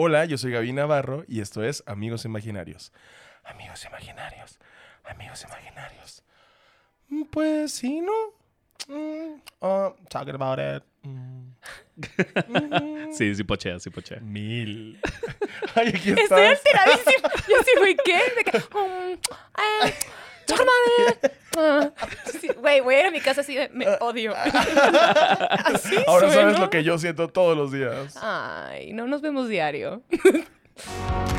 Hola, yo soy Gaby Navarro y esto es Amigos Imaginarios. Amigos Imaginarios, amigos imaginarios. Mm, Pues sí, ¿no? Mm, uh, talking about it. Mm. Mm. Sí, sí pochea, sí pochea. Mil. Ay, aquí Estoy estás. alteradísima. Yo sí, güey, ¿qué? De que, um, eh, Ah, sí, Güey, voy a ir a mi casa así de, me odio. Así Ahora sabes lo que yo siento todos los días. Ay, no nos vemos diario.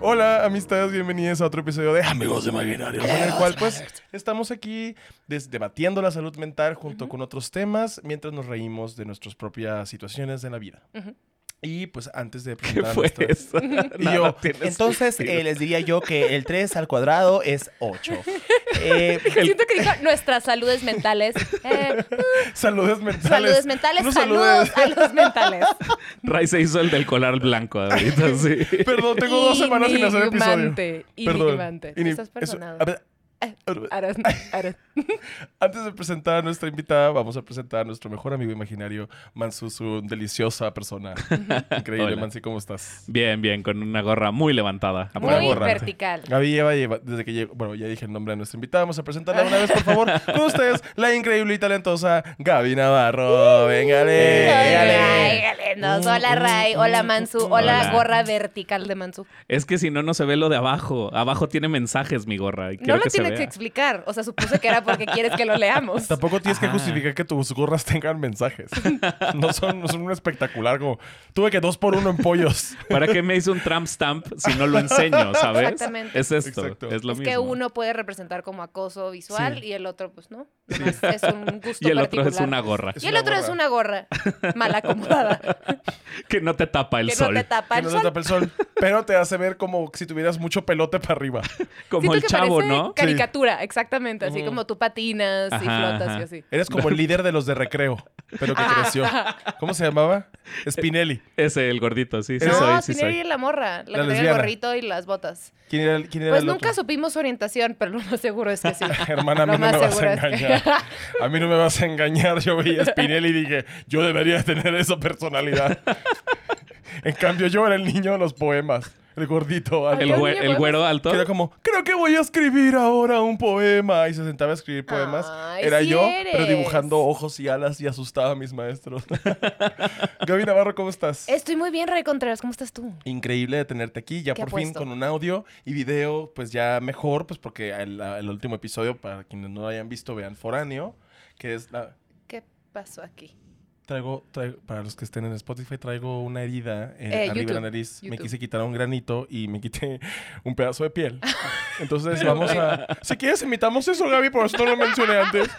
Hola, amistades, bienvenidos a otro episodio de Amigos Imaginarios, en el cual pues estamos aquí debatiendo la salud mental junto con otros temas mientras nos reímos de nuestras propias situaciones en la vida. Y pues antes de ¿Qué fue eso? Y yo, Entonces, eh, les diría yo que el 3 al cuadrado es 8. Eh, Siento que dijo nuestras saludes mentales. Eh, Saludes mentales. saludes mentales, Unos saludos a los mentales. Ray se hizo el del colar blanco ahorita, sí. Perdón, tengo dos semanas sin hacer episodio. Perdón. Estás eso- perdonado. a ver, Antes de presentar a nuestra invitada, vamos a presentar a nuestro mejor amigo imaginario, Mansu, su deliciosa persona. Increíble. Mansi, ¿cómo estás? Bien, bien, con una gorra muy levantada. Muy Muy gorra. vertical. Gaby lleva, lleva- desde que llegó, bueno, ya dije el nombre de nuestra invitada, vamos a presentarla una vez, por favor, con ustedes, la increíble y talentosa Gaby Navarro. Véngale, Ay, véngale. galendos. Hola Ray, hola Mansu, hola, Hola. gorra vertical de Mansu. Es que si no, no se ve lo de abajo. Abajo tiene mensajes mi gorra. Y No quiero lo que se tiene que explicar, o sea, supuse que era porque quieres que lo leamos. Tampoco tienes que justificar que tus gorras tengan mensajes. No son, no son un espectacular como... Tuve que dos por uno en pollos. ¿Para qué me hizo un tramp stamp si no lo enseño, sabes? Exactamente. Es esto, Exacto. es lo es mismo. que uno puede representar como acoso visual Sí. y el otro, pues no. Nomás es un gusto Y el otro es una gorra Es Y el otro es una gorra mal acomodada que no te tapa el que sol. no te tapa Que el no sol. te tapa el sol. Pero te hace ver como si tuvieras mucho pelote para arriba. Como Siento el que chavo, ¿no? Caricatura, exactamente. Así como tú patinas y flotas ajá. y así. Eres como el líder de los de recreo, pero que creció. ¿Cómo se llamaba? Spinelli. Ese, el gordito, sí, sí No, soy, sí Spinelli soy. y la morra, la, La que tenía el gorrito y las botas. ¿Quién era, el- quién era Pues el nunca otro? supimos su orientación, pero lo más seguro es que sí. Hermana, a mí Lo no me vas a que- engañar. A mí no me vas a engañar. Yo veía a Spinelli y dije, yo debería tener esa personalidad. En cambio, yo era el niño de los poemas. El gordito. alto. El, Había güe- un el güero alto. Que era como, creo que voy a escribir ahora un poema. Y se sentaba a escribir poemas. Ay, era sí yo, eres. pero dibujando ojos y alas y asustaba a mis maestros. Gaby Navarro, ¿cómo estás? Estoy muy bien, Ray Contreras. ¿Cómo estás tú? Increíble de tenerte aquí, ya ¿Qué por fin con un audio y video, pues ya mejor, pues porque el, el último episodio, para quienes no lo hayan visto, vean Foráneo, que es la... ¿Qué pasó aquí? Traigo, traigo- para los que estén en Spotify, traigo una herida en, Eh, arriba de la YouTube, nariz. Me quise quitar un granito y me quité un pedazo de piel. Entonces vamos a... Si quieres, imitamos eso, Gaby, por eso no lo mencioné antes.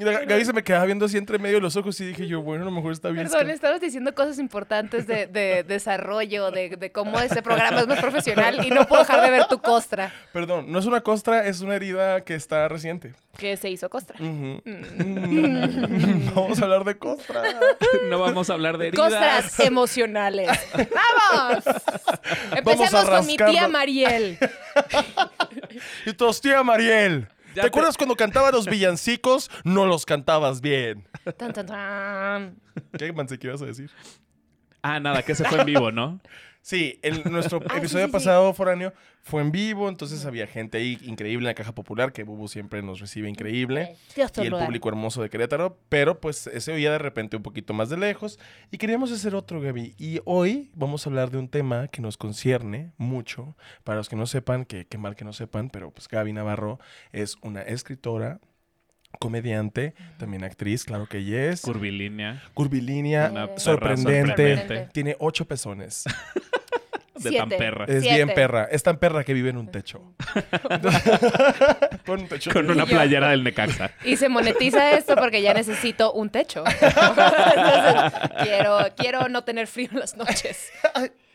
Y la- Gaby se me quedaba viendo así entre medio de los ojos y dije yo, bueno, a lo mejor está bien. Perdón, estabas diciendo cosas importantes de, de desarrollo, de, de cómo ese programa es más profesional y no puedo dejar de ver tu costra, Perdón, no es una costra, es una herida que está reciente. que se hizo costra. Ujú. Mm. No Vamos a hablar de costra. No vamos a hablar de heridas. Costras emocionales. ¡Vamos! Empecemos con mi tía. Mariel. Y todos, tía Mariel. ¿Te acuerdas cuando cantaba los villancicos? No los cantabas bien. Tan, tan, tan. ¿Qué, Manse, qué ibas a decir? Ah, nada, que se fue en vivo, ¿no? Sí, el, nuestro Ah, episodio sí, sí. pasado, Foráneo, fue en vivo, entonces había gente ahí increíble en la Caja Popular, que Bubu siempre nos recibe increíble. Dios y el público hermoso de Querétaro, pero pues se oía de repente un poquito más de lejos y queríamos hacer otro, Gaby. Y hoy vamos a hablar de un tema que nos concierne mucho. Para los que no sepan, que qué mal que no sepan, pero pues Gaby Navarro es una escritora, comediante, también actriz, claro que ella es, Curvilínea. curvilínea, sorprendente, sorprendente. tiene ocho pezones. De tan perra. Es Siete. bien perra, es tan perra que vive en un techo. Con un techo. Con una yo- playera del Necaxa. Y se monetiza esto porque ya necesito un techo. Entonces, quiero, quiero no tener frío en las noches.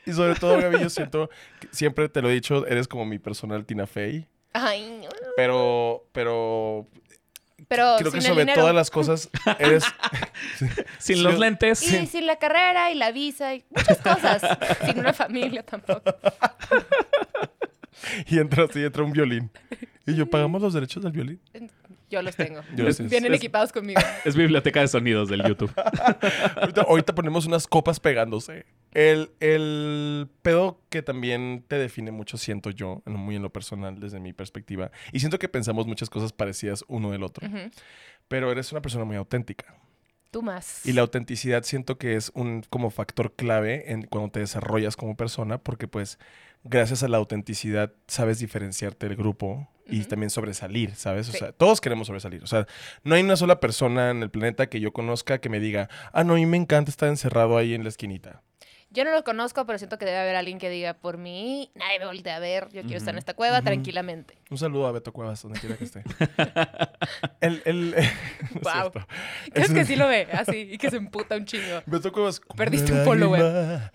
Y sobre todo, Gaby, yo siento, que siempre te lo he dicho, eres como mi personal Tina Fey. Ay, no. Pero, pero pero creo que sin el sobre dinero. todas las cosas eres... Sin los lentes. Y sin la carrera y la visa y muchas cosas. sin una familia tampoco. y entra así, entra un violín. Y yo, ¿pagamos los derechos del violín? Yo los tengo. Yo los- Vienen es- equipados conmigo. Es biblioteca de sonidos del YouTube. ahorita, ahorita ponemos unas copas pegándose. El, el pedo que también te define mucho, siento yo, muy en lo personal, desde mi perspectiva. Y siento que pensamos muchas cosas parecidas uno del otro. Ujú. Pero eres una persona muy auténtica. Tú más. Y la autenticidad siento que es un como factor clave en cuando te desarrollas como persona, porque pues gracias a la autenticidad sabes diferenciarte del grupo y también sobresalir, ¿sabes? O Sí. sea, todos queremos sobresalir. O sea, no hay una sola persona en el planeta que yo conozca que me diga, ah, no, a mí me encanta estar encerrado ahí en la esquinita. Yo no lo conozco, pero siento que debe haber alguien que diga, por mí, nadie me voltea a ver, yo quiero estar en esta cueva tranquilamente. Un saludo a Beto Cuevas, donde quiera que esté. el, el, no es. Creo que sí lo ve, así, y que se emputa un chingo. Beto Cuevas. Perdiste un follower.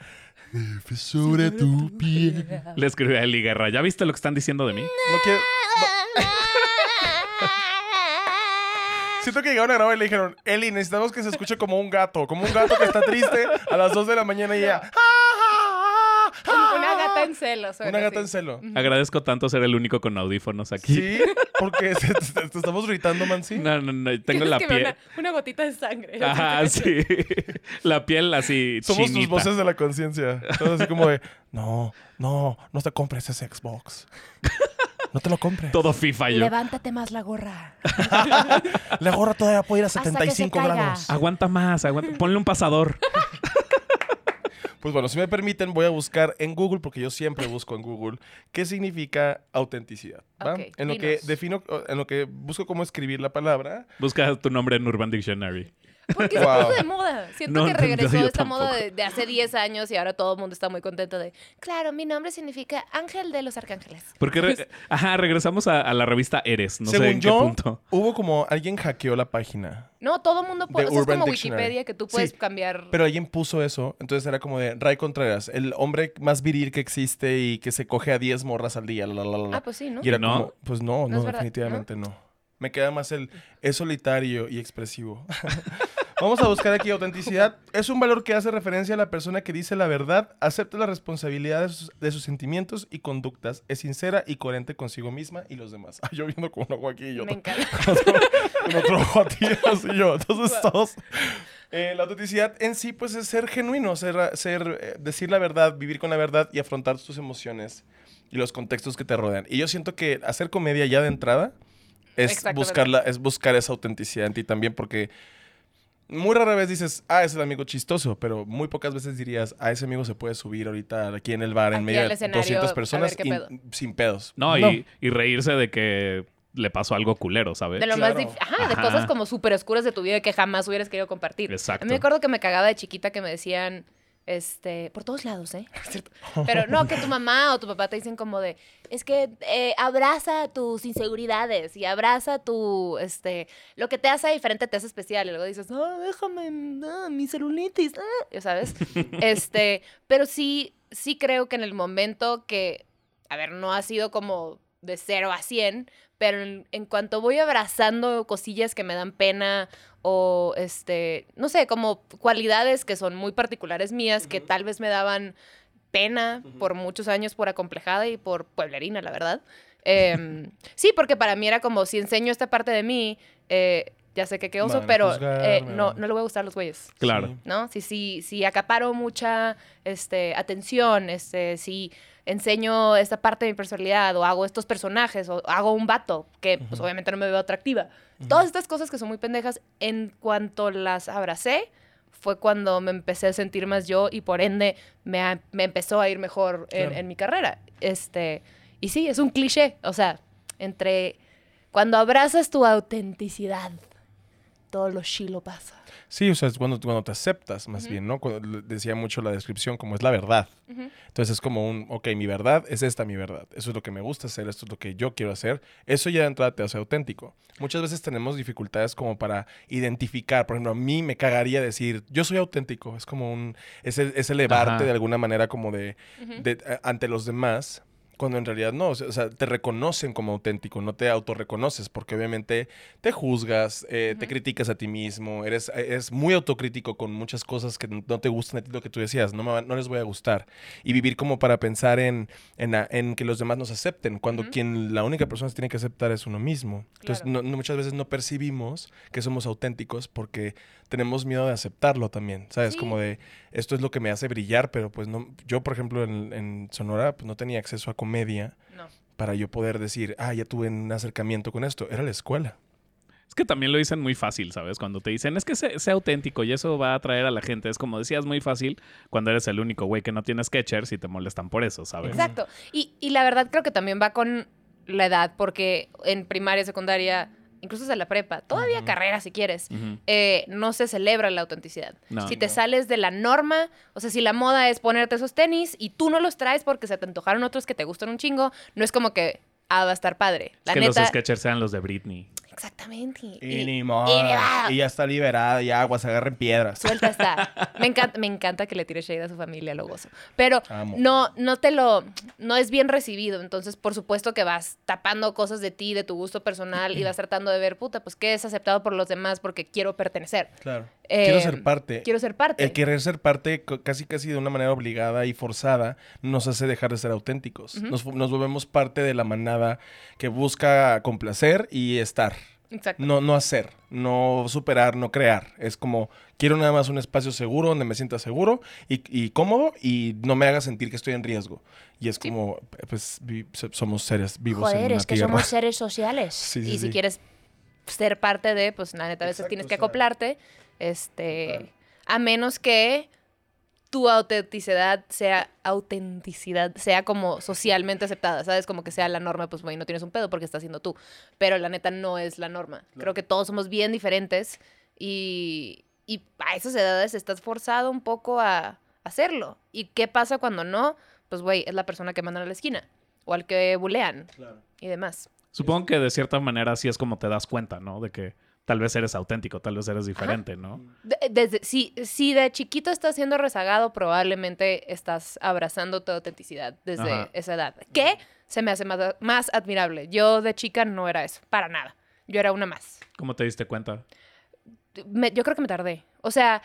Sobre tu piel. Le escribí a Eli Guerra. ¿Ya viste lo que están diciendo de mí? No quiero. no- Siento que llegaron a grabar y le dijeron, Eli, necesitamos que se escuche como un gato, como un gato que está triste a las 2 de la mañana y ella. Una gata en celos. Una gata en celo. Agradezco tanto ser el único con audífonos aquí. Sí, porque se- te, te estamos gritando, Mansi. No, no, no. Tengo la piel. Una, una gotita de sangre. Ajá, sí. La piel así Somos tus chinita. voces de la conciencia. Todos así como de, no, no, no te compres ese Xbox. No te lo compres. Todo FIFA yo. Levántate más la gorra. La gorra todavía puede ir a Hasta que se 75 caiga. grados. Aguanta más, aguanta. Ponle un pasador. Pues bueno, si me permiten, voy a buscar en Google, porque yo siempre busco en Google, qué significa autenticidad. ¿va? En lo que defino, en lo que busco cómo escribir la palabra. Busca tu nombre en Urban Dictionary. Porque se Wow. puso de moda. Siento No, que no, regresó yo esta moda de, de hace 10 años y ahora todo el mundo está muy contento de, claro, mi nombre significa ángel de los arcángeles. Porque, re- ajá, regresamos a, a la revista Eres. No sé Según en qué yo, punto. hubo como alguien hackeó la página, No, todo el mundo puede, o sea, es como Dictionary. Wikipedia que tú puedes Sí, cambiar. pero alguien puso eso. Entonces era como de Ray Contreras, el hombre más viril que existe y que se coge a 10 morras al día. la, la, la, la. Ah, pues sí, ¿no? Y era ¿No? como, pues no, No no, definitivamente ¿no? Me queda más el, es solitario y expresivo. Vamos a buscar aquí autenticidad. Es un valor que hace referencia a la persona que dice la verdad, acepta la responsabilidad de sus, de sus sentimientos y conductas, es sincera y coherente consigo misma y los demás. Ay, yo viendo con un ojo aquí y yo Me otro- encanta. con otro ojo a ti, así yo. Entonces todos... Eh, la autenticidad en sí, pues, es ser genuino, ser, ser eh, decir la verdad, vivir con la verdad y afrontar tus emociones y los contextos que te rodean. Y yo siento que hacer comedia ya de entrada es buscarla, es buscar esa autenticidad en ti también, porque muy rara vez dices, ah, es el amigo chistoso, pero muy pocas veces dirías, ah, ese amigo se puede subir ahorita aquí en el bar en Aquí medio de escenario, 200 a ver personas qué y- pedo. sin pedos. No, Y, y reírse de que le pasó algo culero, ¿sabes? De lo Claro. más dif- Ajá, de Ajá. cosas como súper oscuras de tu vida que jamás hubieras querido compartir. Exacto. A mí me acuerdo que me cagaba de chiquita que me decían, este, por todos lados, ¿eh? Pero no, que tu mamá o tu papá te dicen como de, es que eh, abraza tus inseguridades y abraza tu, este, lo que te hace diferente te hace especial. Y luego dices, no, déjame, no, mi celulitis, ah", ya sabes. este, pero sí, sí creo que en el momento que, a ver, no ha sido como de 0 a 100, pero en, en cuanto voy abrazando cosillas que me dan pena o este, no sé, como cualidades que son muy particulares mías que tal vez me daban pena por muchos años por acomplejada y por pueblerina, la verdad. Em, sí, porque para mí era como si enseño esta parte de mí, eh, ya sé que qué oso, pero eh, no, no le voy a gustar a los güeyes. Claro. Sí. ¿no? Si, si, si acaparo mucha este, atención, este, si enseño esta parte de mi personalidad o hago estos personajes o hago un vato que pues, obviamente no me veo atractiva. Todas estas cosas que son muy pendejas, en cuanto las abracé, fue cuando me empecé a sentir más yo y por ende me, a- me empezó a ir mejor en, en mi carrera. Este, y sí, es un cliché, o sea, entre cuando abrazas tu autenticidad, todo lo chilo pasa. Sí, o sea, es cuando, cuando te aceptas, más bien, ¿no? Cuando decía mucho la descripción, como es la verdad. Entonces es como un, ok, mi verdad es esta mi verdad. Eso es lo que me gusta hacer, esto es lo que yo quiero hacer. Eso ya de entrada te hace auténtico. Muchas veces tenemos dificultades como para identificar. Por ejemplo, a mí me cagaría decir, yo soy auténtico. Es como un, es, el- es elevarte Ajá. de alguna manera como de, Ujú. de- a- ante los demás Cuando en realidad no, o sea, te reconocen como auténtico, no te autorreconoces, porque obviamente te juzgas, eh, te criticas a ti mismo, eres, eres muy autocrítico con muchas cosas que no te gustan a ti, lo que tú decías, no, me no les voy a gustar. Y vivir como para pensar en, en, que los demás nos acepten, cuando quien la única persona que tiene que aceptar es uno mismo. Entonces, Claro. no- no- muchas veces no percibimos que somos auténticos porque tenemos miedo de aceptarlo también, ¿sabes? Sí. Como de, esto es lo que me hace brillar, pero pues no, yo por ejemplo en, en Sonora pues no tenía acceso a comedia No. para yo poder decir, ah, ya tuve un acercamiento con esto, era la escuela. Es que también lo dicen muy fácil, ¿sabes? Cuando te dicen, es que sé, sé auténtico y eso va a atraer a la gente. Es como decías, muy fácil cuando eres el único güey que no tiene sketchers y te molestan por eso, ¿sabes? Exacto. Y, y la verdad creo que también va con la edad, porque en primaria, secundaria, incluso desde la prepa, todavía carrera si quieres, eh, no se celebra la autenticidad. No. si te No. sales de la norma, o sea, si la moda es ponerte esos tenis y tú no los traes porque se te antojaron otros que te gustan un chingo, no es como que, ah, va a estar padre. La Es que neta. los sketchers sean los de Britney. Exactamente. Y, Y- ni y modo. ya está liberada, y aguas, agarren piedras. Suelta está. Me encanta, me encanta que le tire shade a su familia, lo gozo. Pero Amo. no, no te lo, no es bien recibido. Entonces, por supuesto que vas tapando cosas de ti, de tu gusto personal, y vas tratando de ver, puta, pues qué es aceptado por los demás porque quiero pertenecer. Claro. Eh, quiero ser parte. Quiero ser parte. El querer ser parte casi casi de una manera obligada y forzada nos hace dejar de ser auténticos. Ujú. nos, nos volvemos parte de la manada que busca complacer y estar. Exacto. No, no hacer, no superar, no crear. Es como, quiero nada más un espacio seguro donde me sienta seguro y, y cómodo y no me haga sentir que estoy en riesgo. Y es Sí. como, pues, somos seres vivos en Joder, una es que tierra. somos seres sociales. Sí, sí, y si quieres ser parte de, pues la neta a veces Exacto, tienes o que sea, acoplarte. Este. total. A menos que tu autenticidad sea autenticidad, sea como socialmente aceptada, ¿sabes? Como que sea la norma, pues güey, no tienes un pedo porque estás siendo tú. Pero la neta no es la norma. Creo que todos somos bien diferentes y, y a esas edades estás forzado un poco a hacerlo. ¿Y qué pasa cuando no? Pues güey, es la persona que mandan a la esquina o al que bulean y demás. Supongo que de cierta manera así es como te das cuenta, ¿no? De que tal vez eres auténtico, tal vez eres diferente, ¿no? De- desde, si, si de chiquito estás siendo rezagado, probablemente estás abrazando tu autenticidad desde Ajá. esa edad. Que se me hace más, más admirable. Yo de chica no era eso, para nada. Yo era una más. ¿Cómo te diste cuenta? Me- yo creo que me tardé. O sea,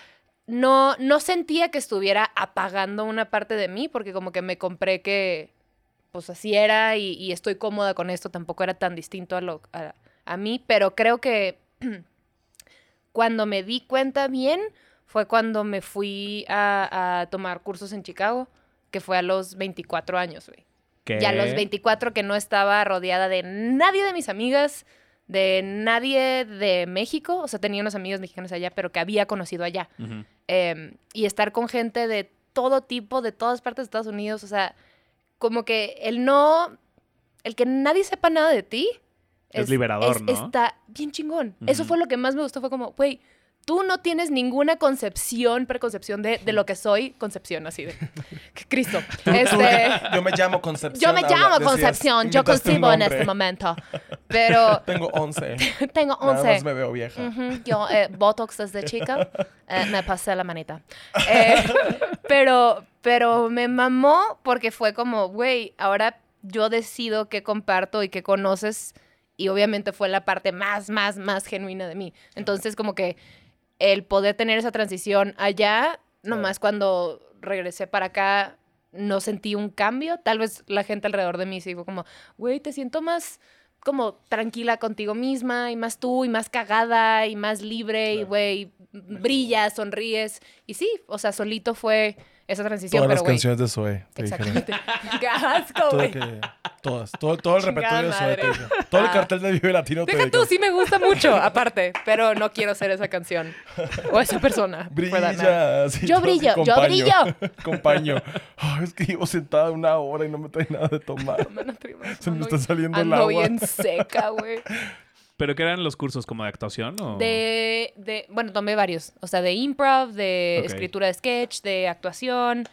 no, no sentía que estuviera apagando una parte de mí, porque como que me compré que pues así era y, y estoy cómoda con esto. Tampoco era tan distinto a, lo, a, a mí, pero creo que cuando me di cuenta bien fue cuando me fui a, a tomar cursos en Chicago, que fue a los 24 años, güey. ¿Qué? Y a los 24 que no estaba rodeada de nadie de mis amigas, de nadie de México, o sea, tenía unos amigos mexicanos allá, pero que había conocido allá. Eh, y estar con gente de todo tipo, de todas partes de Estados Unidos, o sea, como que el no, el que nadie sepa nada de ti. Es liberador, ¿no? Está bien chingón. Eso fue lo que más me gustó, fue como, güey, tú no tienes ninguna concepción, preconcepción de, de lo que soy, concepción así de Cristo. Este, Yo me llamo Concepción. yo me habla- llamo decías, Concepción, yo inventaste un concibo en este momento, pero Tengo 11. tengo Nada 11. más me veo vieja. Ujú, Yo, eh, Botox desde chica, eh, me pasé la manita. Eh, pero, pero me mamó porque fue como, güey, ahora yo decido qué comparto y qué conoces. Y obviamente fue la parte más, más, más genuina de mí. Entonces, como que el poder tener esa transición allá, nomás cuando regresé para acá, no sentí un cambio. Tal vez la gente alrededor de mí sí fue como, güey, te siento más como tranquila contigo misma y más tú y más cagada y más libre y güey, brillas, sonríes. Y sí, o sea, solito fue esa transición, Todas pero las canciones de Zoe. te dijeron. Exactamente. ¡Qué asco, güey! todas. Todo, todo el repertorio de Zoe. te dijeron. Todo el Ah. cartel de Vive Latino te Deja tú, dijeron. sí me gusta mucho, aparte, pero no quiero ser esa canción o esa persona. Brilla. sí, Yo brillo, yo brillo. Compaño. Es que llevo sentada una hora y no me trae nada de tomar. Se me está saliendo el Ando agua. bien seca, güey. ¿Pero qué eran los cursos como de actuación o...? De, de, bueno, tomé varios. O sea, de improv, de escritura de sketch, de actuación.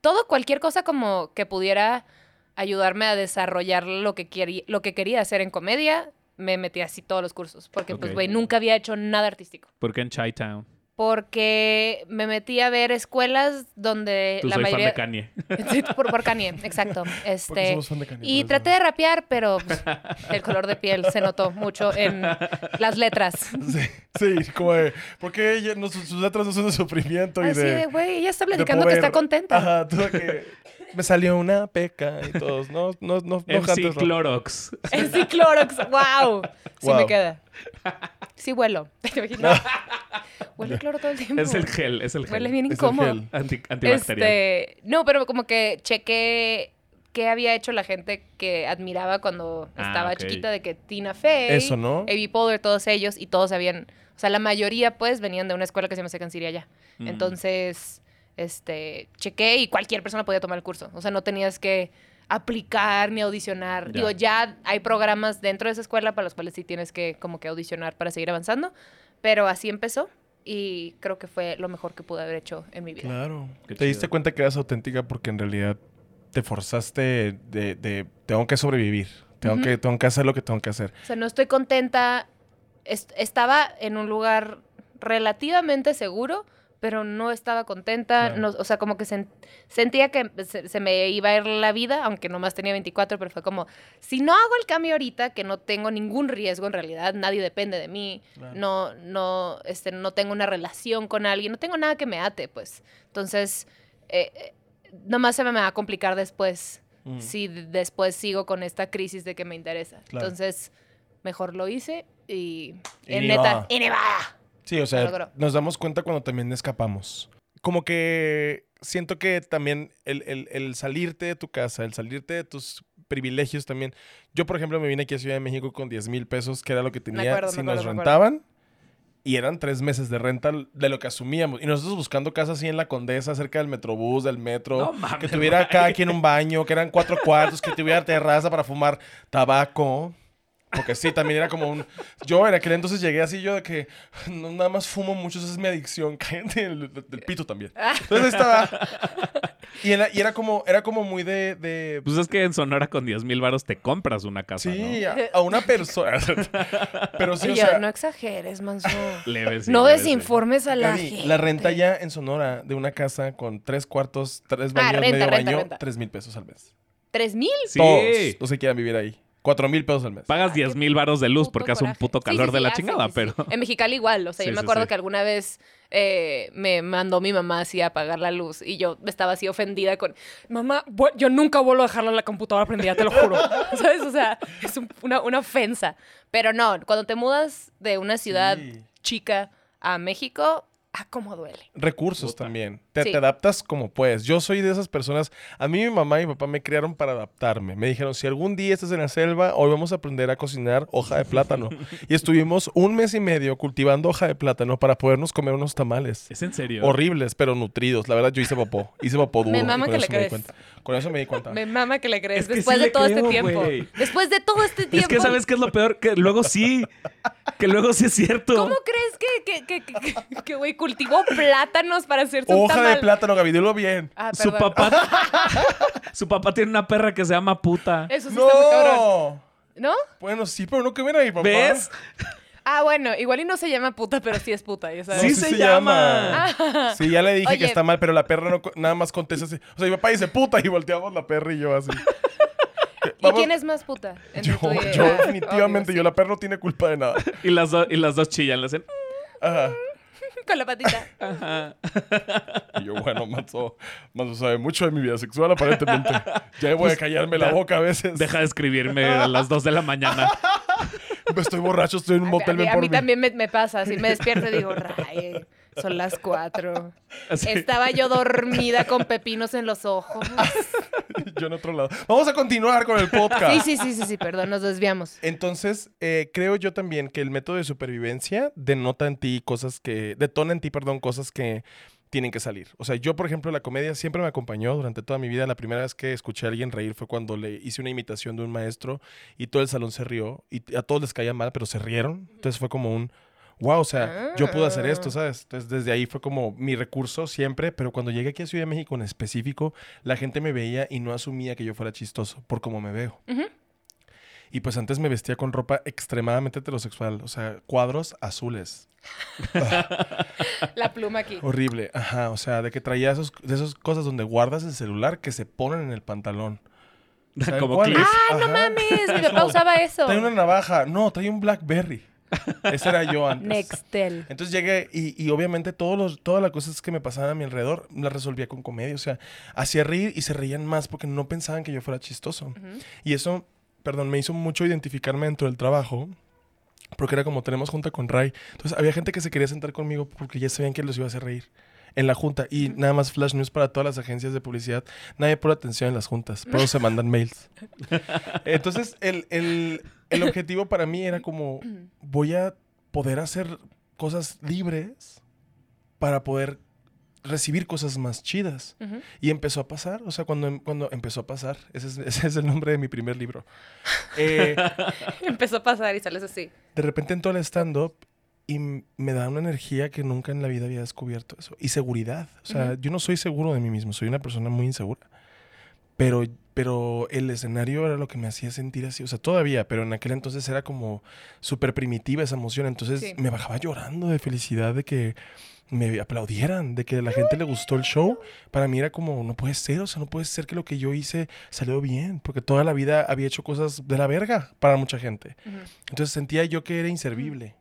Todo, cualquier cosa como que pudiera ayudarme a desarrollar lo que, quería, lo que quería hacer en comedia, me metí así todos los cursos. Porque, pues, güey, nunca había hecho nada artístico. ¿Por qué en Chi-Town? Porque me metí a ver escuelas donde Tú la soy mayoría... fan de Kanye. Sí, por, por Kanye, exacto. Porque Este, somos fan de Kanye, y traté de rapear, pero pues, el color de piel se notó mucho en las letras. Sí, sí, como de, porque ella, no, sus, sus letras no son de sufrimiento y Así de... de, güey, ella está platicando que está contenta. Ajá, tú de que me salió una peca y todos, no, no, no, no MC. Clorox. Sí, Clorox, wow. Sí Wow. me queda. Sí vuelo. ¿Te imaginas? Huele cloro todo el tiempo. Es el gel, es el gel. Huele bien Es el incómodo. gel. Anti- antibacterial. Este, no, pero como que chequé qué había hecho la gente que admiraba cuando Ah, estaba chiquita, de que Tina Fey, Eso, ¿no? Poehler, todos ellos, y todos habían, o sea, la mayoría pues venían de una escuela que se llama Second City allá. Mm. Entonces, este, chequé y cualquier persona podía tomar el curso. O sea, no tenías que aplicar ni audicionar. Ya. Digo, ya hay programas dentro de esa escuela para los cuales sí tienes que como que audicionar para seguir avanzando, pero así empezó y creo que fue lo mejor que pude haber hecho en mi vida. Claro. Qué Te diste cuenta que eras auténtica porque en realidad te forzaste de, de tengo que sobrevivir. Tengo, Ujú. que, tengo que hacer lo que tengo que hacer. O sea, no estoy contenta. Est- estaba en un lugar relativamente seguro, pero no estaba contenta. No- o sea, como que sen- sentía que se, se me iba a ir la vida, aunque nomás tenía 24, pero fue como, si no hago el cambio ahorita, que no tengo ningún riesgo en realidad, nadie depende de mí, Claro. no, no, este, no tengo una relación con alguien, no tengo nada que me ate, pues. Entonces, eh, eh, nomás se me va a complicar después Mm. si después sigo con esta crisis de que me interesa. Claro. Entonces, mejor lo hice y... Y en neta, va. y ni va. Sí, o sea, nos damos cuenta cuando también escapamos. Como que siento que también el, el- el salirte de tu casa, el salirte de tus privilegios también. Yo, por ejemplo, me vine aquí a Ciudad de México con 10 mil pesos, que era lo que tenía acuerdo, si nos rentaban. Y eran tres meses de renta de lo que asumíamos. Y nosotros buscando casa así en la Condesa, cerca del Metrobús, del metro. No mames, que tuviera cada quien un baño, que eran cuatro cuartos, que tuviera terraza para fumar tabaco. Porque sí, también era como un... Yo en aquel entonces llegué así yo de que no, nada más fumo mucho, esa es mi adicción. Cállate del, del pito también. Entonces estaba... Y era, y era como, era como muy de... de Pues es que en Sonora con 10 mil varos te compras una casa, sí, a, a una persona. Pero sí, o yo, no exageres, manso. ¿no? Desinformes a la Gaby, gente. la renta ya en Sonora de una casa con tres cuartos, tres Ah, baños, renta, medio renta, baño, renta. tres mil pesos al mes. ¿Tres mil? Sí. Todos los que quieran vivir ahí. Cuatro mil pesos al mes. Pagas Ah, 10 qué mil varos de luz porque hace un puto Sí, calor sí, de la ah, sí, chingada, sí, sí. pero... En Mexicali igual, o sea, Sí, yo me acuerdo sí. que alguna vez eh, me mandó mi mamá así a apagar la luz y yo estaba así ofendida con, mamá, yo nunca vuelvo a dejarla la computadora prendida, te lo juro. ¿Sabes? O sea, es un- una, una ofensa. Pero no, cuando te mudas de una ciudad Sí. chica a México, ah, cómo duele. Recursos Puta. también. Te, Sí. te adaptas como puedes. Yo soy de esas personas. A mí mi mamá y mi papá me criaron para adaptarme. Me dijeron, si algún día estás en la selva, hoy vamos a aprender a cocinar hoja de plátano. y estuvimos un mes y medio cultivando hoja de plátano para podernos comer unos tamales. ¿Es en serio? Horribles, pero nutridos. La verdad, yo hice popó. Hice popó duro. Me mama con que le eso me di crees. cuenta. Con eso me di cuenta. Me mama que le crees. Es que Después sí de todo creo, este tiempo. güey. Después de todo este tiempo. Es que ¿sabes qué es lo peor? Que luego sí. Que luego sí es cierto. ¿Cómo crees que, que, que, que, que, cultivó plátanos para hacerse un Hoja tamal? de plátano, Gaby, dilo bien. Ah, Su perdón. papá... su papá tiene una perra que se llama puta. Eso sí está muy cabrón. ¡No! ¿No? Bueno, sí, pero no que ven ahí, papá. ¿Ves? Ah, bueno, igual y no se llama puta, pero sí es puta, ya sabes. Sí sí se, se llama. Sí, ya le dije Oye. que está mal, pero la perra no, co- nada más contesta así. O sea, mi papá dice puta y volteamos la perra y yo así. ¿Y Vamos- quién es más puta? entre Yo, tú y- yo Ah, definitivamente, obvio, yo la perra no tiene culpa de nada. Y las, do- y las dos chillan. Le hacen... Ajá. Con la patita. Ajá. Y yo, bueno, Manso, Manso sabe mucho de mi vida sexual, aparentemente. Ya voy a callarme la boca a veces. Deja de escribirme a las 2 de la mañana. Estoy borracho, estoy en un A, motel, mí- ven a por mí mí. también me, me pasa. Si me despierto y digo, ray, son las cuatro. Así. Estaba yo dormida con pepinos en los ojos. Yo en otro lado. Vamos a continuar con el podcast. Sí, sí, sí, sí, sí, perdón, nos desviamos. Entonces, eh, creo yo también que el método de supervivencia denota en ti cosas que, detona en ti, perdón, cosas que tienen que salir. O sea, yo, por ejemplo, la comedia siempre me acompañó durante toda mi vida. La primera vez que escuché a alguien reír fue cuando le hice una imitación de un maestro y todo el salón se rió y a todos les caía mal, pero se rieron. Entonces fue como un, wow, o sea, yo pude hacer esto, Ah. ¿sabes? Entonces desde ahí fue como mi recurso siempre, pero cuando llegué aquí a Ciudad de México en específico, la gente me veía y no asumía que yo fuera chistoso por cómo me veo. Y pues antes me vestía con ropa extremadamente heterosexual. O sea, cuadros azules. La pluma aquí. Horrible. Ajá. O sea, de que traía esos, de esas cosas donde guardas el celular que se ponen en el pantalón. ¿Saben Como clip. ¡Ah, no mames! Mi papá usaba eso. Trae una navaja. No, trae un Blackberry. Ese era yo antes. Nextel. Entonces llegué y, y obviamente todos los, todas las cosas que me pasaban a mi alrededor las resolvía con comedia. O sea, hacía reír y se reían más porque no pensaban que yo fuera chistoso. Y eso, perdón, me hizo mucho identificarme dentro del trabajo. Porque era como tenemos junta con Ray. Entonces había gente que se quería sentar conmigo porque ya sabían que los iba a hacer reír en la junta. Y nada más flash news para todas las agencias de publicidad. Nadie pone atención en las juntas. Todos se mandan mails. Entonces el, el- el objetivo para mí era como voy a poder hacer cosas libres para poder recibir cosas más chidas. Y empezó a pasar, o sea, cuando, cuando empezó a pasar, ese es, ese es el nombre de mi primer libro. Eh, Empezó a pasar y sales así. de repente entró al stand-up y me da una energía que nunca en la vida había descubierto eso. Y seguridad. O sea, yo no soy seguro de mí mismo, soy una persona muy insegura. Pero, pero el escenario era lo que me hacía sentir así. O sea, todavía, pero en aquel entonces era como súper primitiva esa emoción. Entonces Sí. me bajaba llorando de felicidad de que me aplaudieran, de que a la gente le gustó el show. Para mí era como, no puede ser, o sea, no puede ser que lo que yo hice salió bien. Porque toda la vida había hecho cosas de la verga para mucha gente. Entonces sentía yo que era inservible.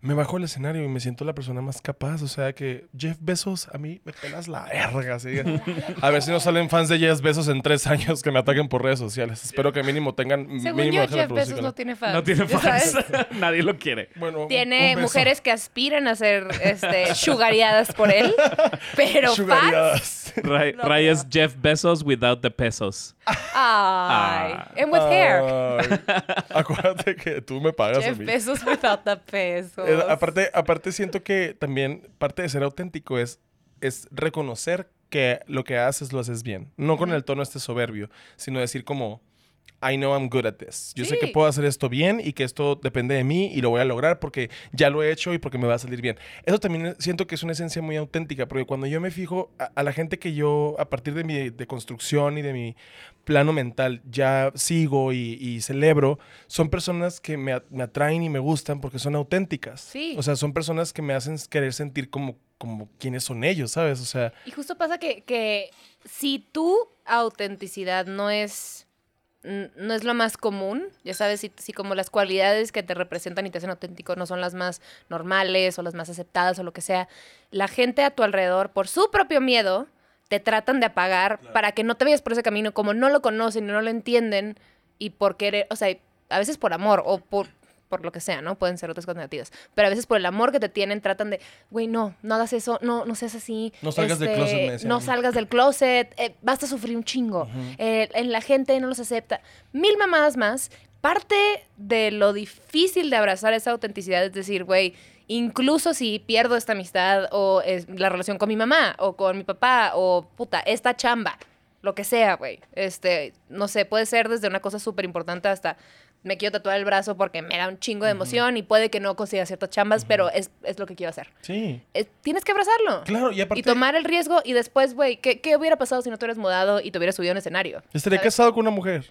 Me bajo el escenario y me siento la persona más capaz. O sea que Jeff Bezos, a mí me pelas la verga. así. A ver si no salen fans de Jeff Bezos en tres años que me ataquen por redes sociales. Espero que mínimo tengan. Según mínimo yo, Jeff Bezos no tiene fans. No tiene ¿ya fans. Nadie lo quiere. Bueno, Tiene mujeres que aspiran a ser este, sugareadas por él, pero fans. Sugareadas. Ray, No, Ray no. es Jeff Bezos without the pesos. Ay. Ah. And with hair. Acuérdate que tú me pagas a Jeff mí. Bezos without the pesos. Eh, aparte, aparte siento que también parte de ser auténtico es, es reconocer que lo que haces lo haces bien. No con el tono este soberbio, sino decir como, I know I'm good at this. Yo sé que puedo hacer esto bien y que esto depende de mí y lo voy a lograr porque ya lo he hecho y porque me va a salir bien. Eso también siento que es una esencia muy auténtica, porque cuando yo me fijo a, a la gente que yo, a partir de mi de construcción y de mi plano mental, ya sigo y, y celebro, son personas que me, me atraen y me gustan porque son auténticas. Sí. O sea, son personas que me hacen querer sentir como, como quiénes son ellos, ¿sabes? O sea, Y justo pasa que, que si tu autenticidad no es, no es lo más común, ya sabes, si, si como las cualidades que te representan y te hacen auténtico no son las más normales o las más aceptadas o lo que sea, la gente a tu alrededor, por su propio miedo, te tratan de apagar para que no te vayas por ese camino, como no lo conocen y no lo entienden y por querer, o sea, a veces por amor o por por lo que sea, ¿no? Pueden ser otras cosas negativas. Pero a veces por el amor que te tienen, tratan de, güey, no, no hagas eso, no, no seas así. No salgas del este, closet, me No salgas del closet, eh, vas a sufrir un chingo. Eh, en la gente no los acepta. Mil mamadas más. Parte de lo difícil de abrazar esa autenticidad es decir, güey, incluso si pierdo esta amistad o la relación con mi mamá o con mi papá o puta, esta chamba, lo que sea, güey. Este, no sé, puede ser desde una cosa súper importante hasta me quiero tatuar el brazo porque me da un chingo de emoción y puede que no consiga ciertas chambas, pero es, es lo que quiero hacer. sí. Es- tienes que abrazarlo. Claro, y aparte... Y tomar el riesgo y después, güey, ¿qué, ¿qué hubiera pasado si no te hubieras mudado y te hubieras subido a un escenario? Estaría ¿Sabes? casado con una mujer.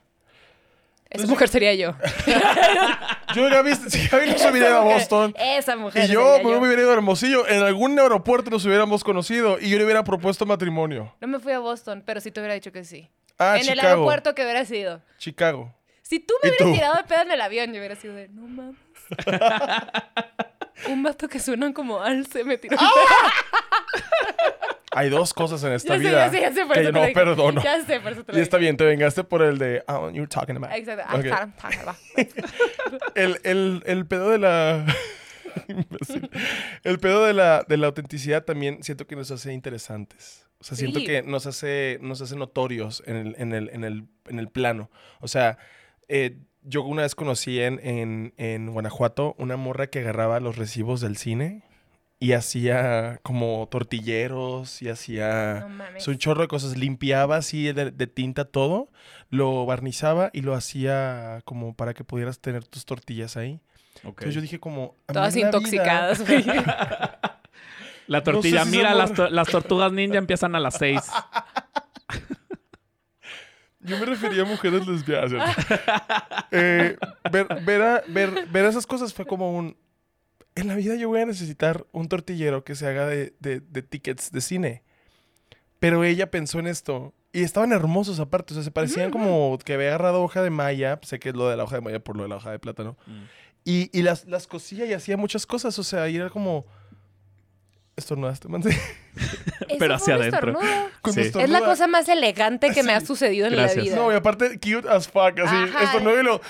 Esa mujer sería yo. Yo ya viste, si Gaby nos hubiera ido a Boston Esa mujer y yo me yo. hubiera ido a Hermosillo, en algún aeropuerto nos hubiéramos conocido y yo le hubiera propuesto matrimonio. No me fui a Boston, pero sí te hubiera dicho que sí. Ah, en el aeropuerto que hubiera sido. Chicago. Si tú ¿Y me hubieras tú? tirado de pedo en el avión, yo hubiera sido de, no mames. Un vato que suenan como alce me tiró pedo. Hay dos cosas en esta Ya sé, vida ya sé, ya sé, que yo no perdono. Ya sé, por eso te lo Y está bien, te vengaste por el de... Oh, you're talking about. Exacto. Ah, el, el, el pedo de la... El pedo de la, de la autenticidad también siento que nos hace interesantes. O sea, siento Sí. que nos hace, nos hace notorios en el, en el, en el, en el plano. O sea, eh, yo una vez conocí en, en, en Guanajuato una morra que agarraba los recibos del cine y hacía como tortilleros y hacía... No un chorro de cosas. Limpiaba así de, de tinta todo, lo barnizaba y lo hacía como para que pudieras tener tus tortillas ahí. Ok. Entonces yo dije como... Todas intoxicadas, güey. La tortilla, No sé si mira, las, to- las tortugas ninja empiezan a las seis. Yo me refería a mujeres lesbianas. Eh, ver, ver, a- ver, ver esas cosas fue como un... En la vida yo voy a necesitar un tortillero que se haga de, de- de tickets de cine. Pero ella pensó en esto. Y estaban hermosos aparte. O sea, se parecían como que había agarrado hoja de malla. Sé que es lo de la hoja de malla por lo de la hoja de plátano. Mm. Y, y las, las cosía y hacía muchas cosas. O sea, y era como... Estornudaste, man. Pero hacia adentro. Sí. Es la cosa más elegante que me ha sucedido en Gracias. la vida. No, y aparte, cute as fuck. Así, Ajá. estornudo y lo...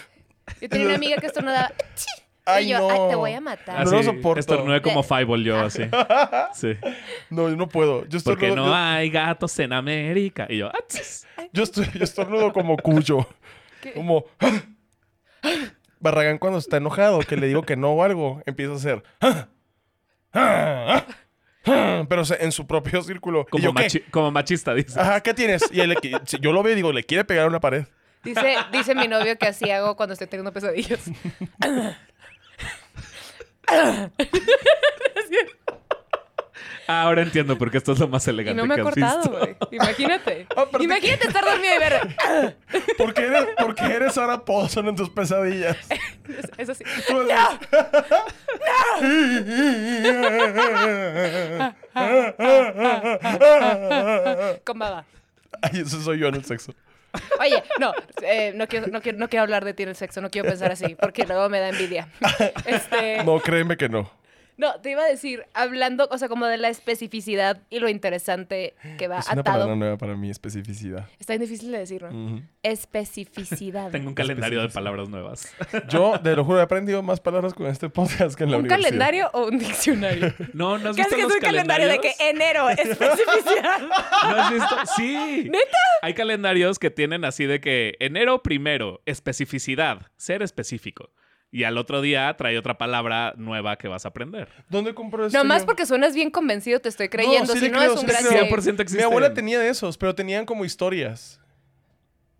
Yo tenía una amiga que estornudaba. Ay, y yo, no. "Ay, te voy a matar. No lo Así, soporto. Estornudé como Fireball yo, así. Sí. No, yo no puedo. Yo Porque no yo- hay gatos en América. Y yo, "Ah, tss". Yo, estoy, yo estornudo como cuyo. ¿Qué? Como. Barragán cuando está enojado, que le digo que no o algo, empieza a hacer. Pero o sea, en su propio círculo. ¿Y como, yo qué? machi- como machista, dice. Ajá, ¿qué tienes? Y él le qui- si yo lo veo y digo, le quiere pegar a una pared. Dice, dice mi novio que así hago cuando estoy teniendo pesadillas. Ah, ahora entiendo por qué esto es lo más Y elegante no me ha que has cortado, güey. Imagínate. Aparte Imagínate estar dormido y ver. ¿Por qué eres, por qué eres Sarah Paulson en tus pesadillas? Es- así. Con baba. Ay, eso soy yo en el sexo. Oye, no, eh, no, quiero, no, quiero, no quiero hablar de ti en el sexo, no quiero pensar así, porque luego me da envidia. Este, No, créeme que no. No, te iba a decir, hablando, o sea, como de la especificidad y lo interesante que va Es una atado. palabra nueva para mi especificidad. Está bien difícil de decir, ¿no? Especificidad. Tengo un calendario de palabras nuevas. Yo, de lo juro, he aprendido más palabras con este podcast que en la ¿Un universidad. calendario o un diccionario? No, ¿no has ¿Qué es visto que es un calendario de que enero, especificidad? ¿No has visto? Sí. ¿Neta? Hay calendarios que tienen así de que enero primero, especificidad, ser específico. Y al otro día trae otra palabra nueva que vas a aprender. ¿Dónde compro esto? Nomás porque suenas bien convencido, te estoy creyendo. sí si no, creo, es un gran creo. shame. 100% existen. Mi abuela tenía de esos, pero tenían como historias.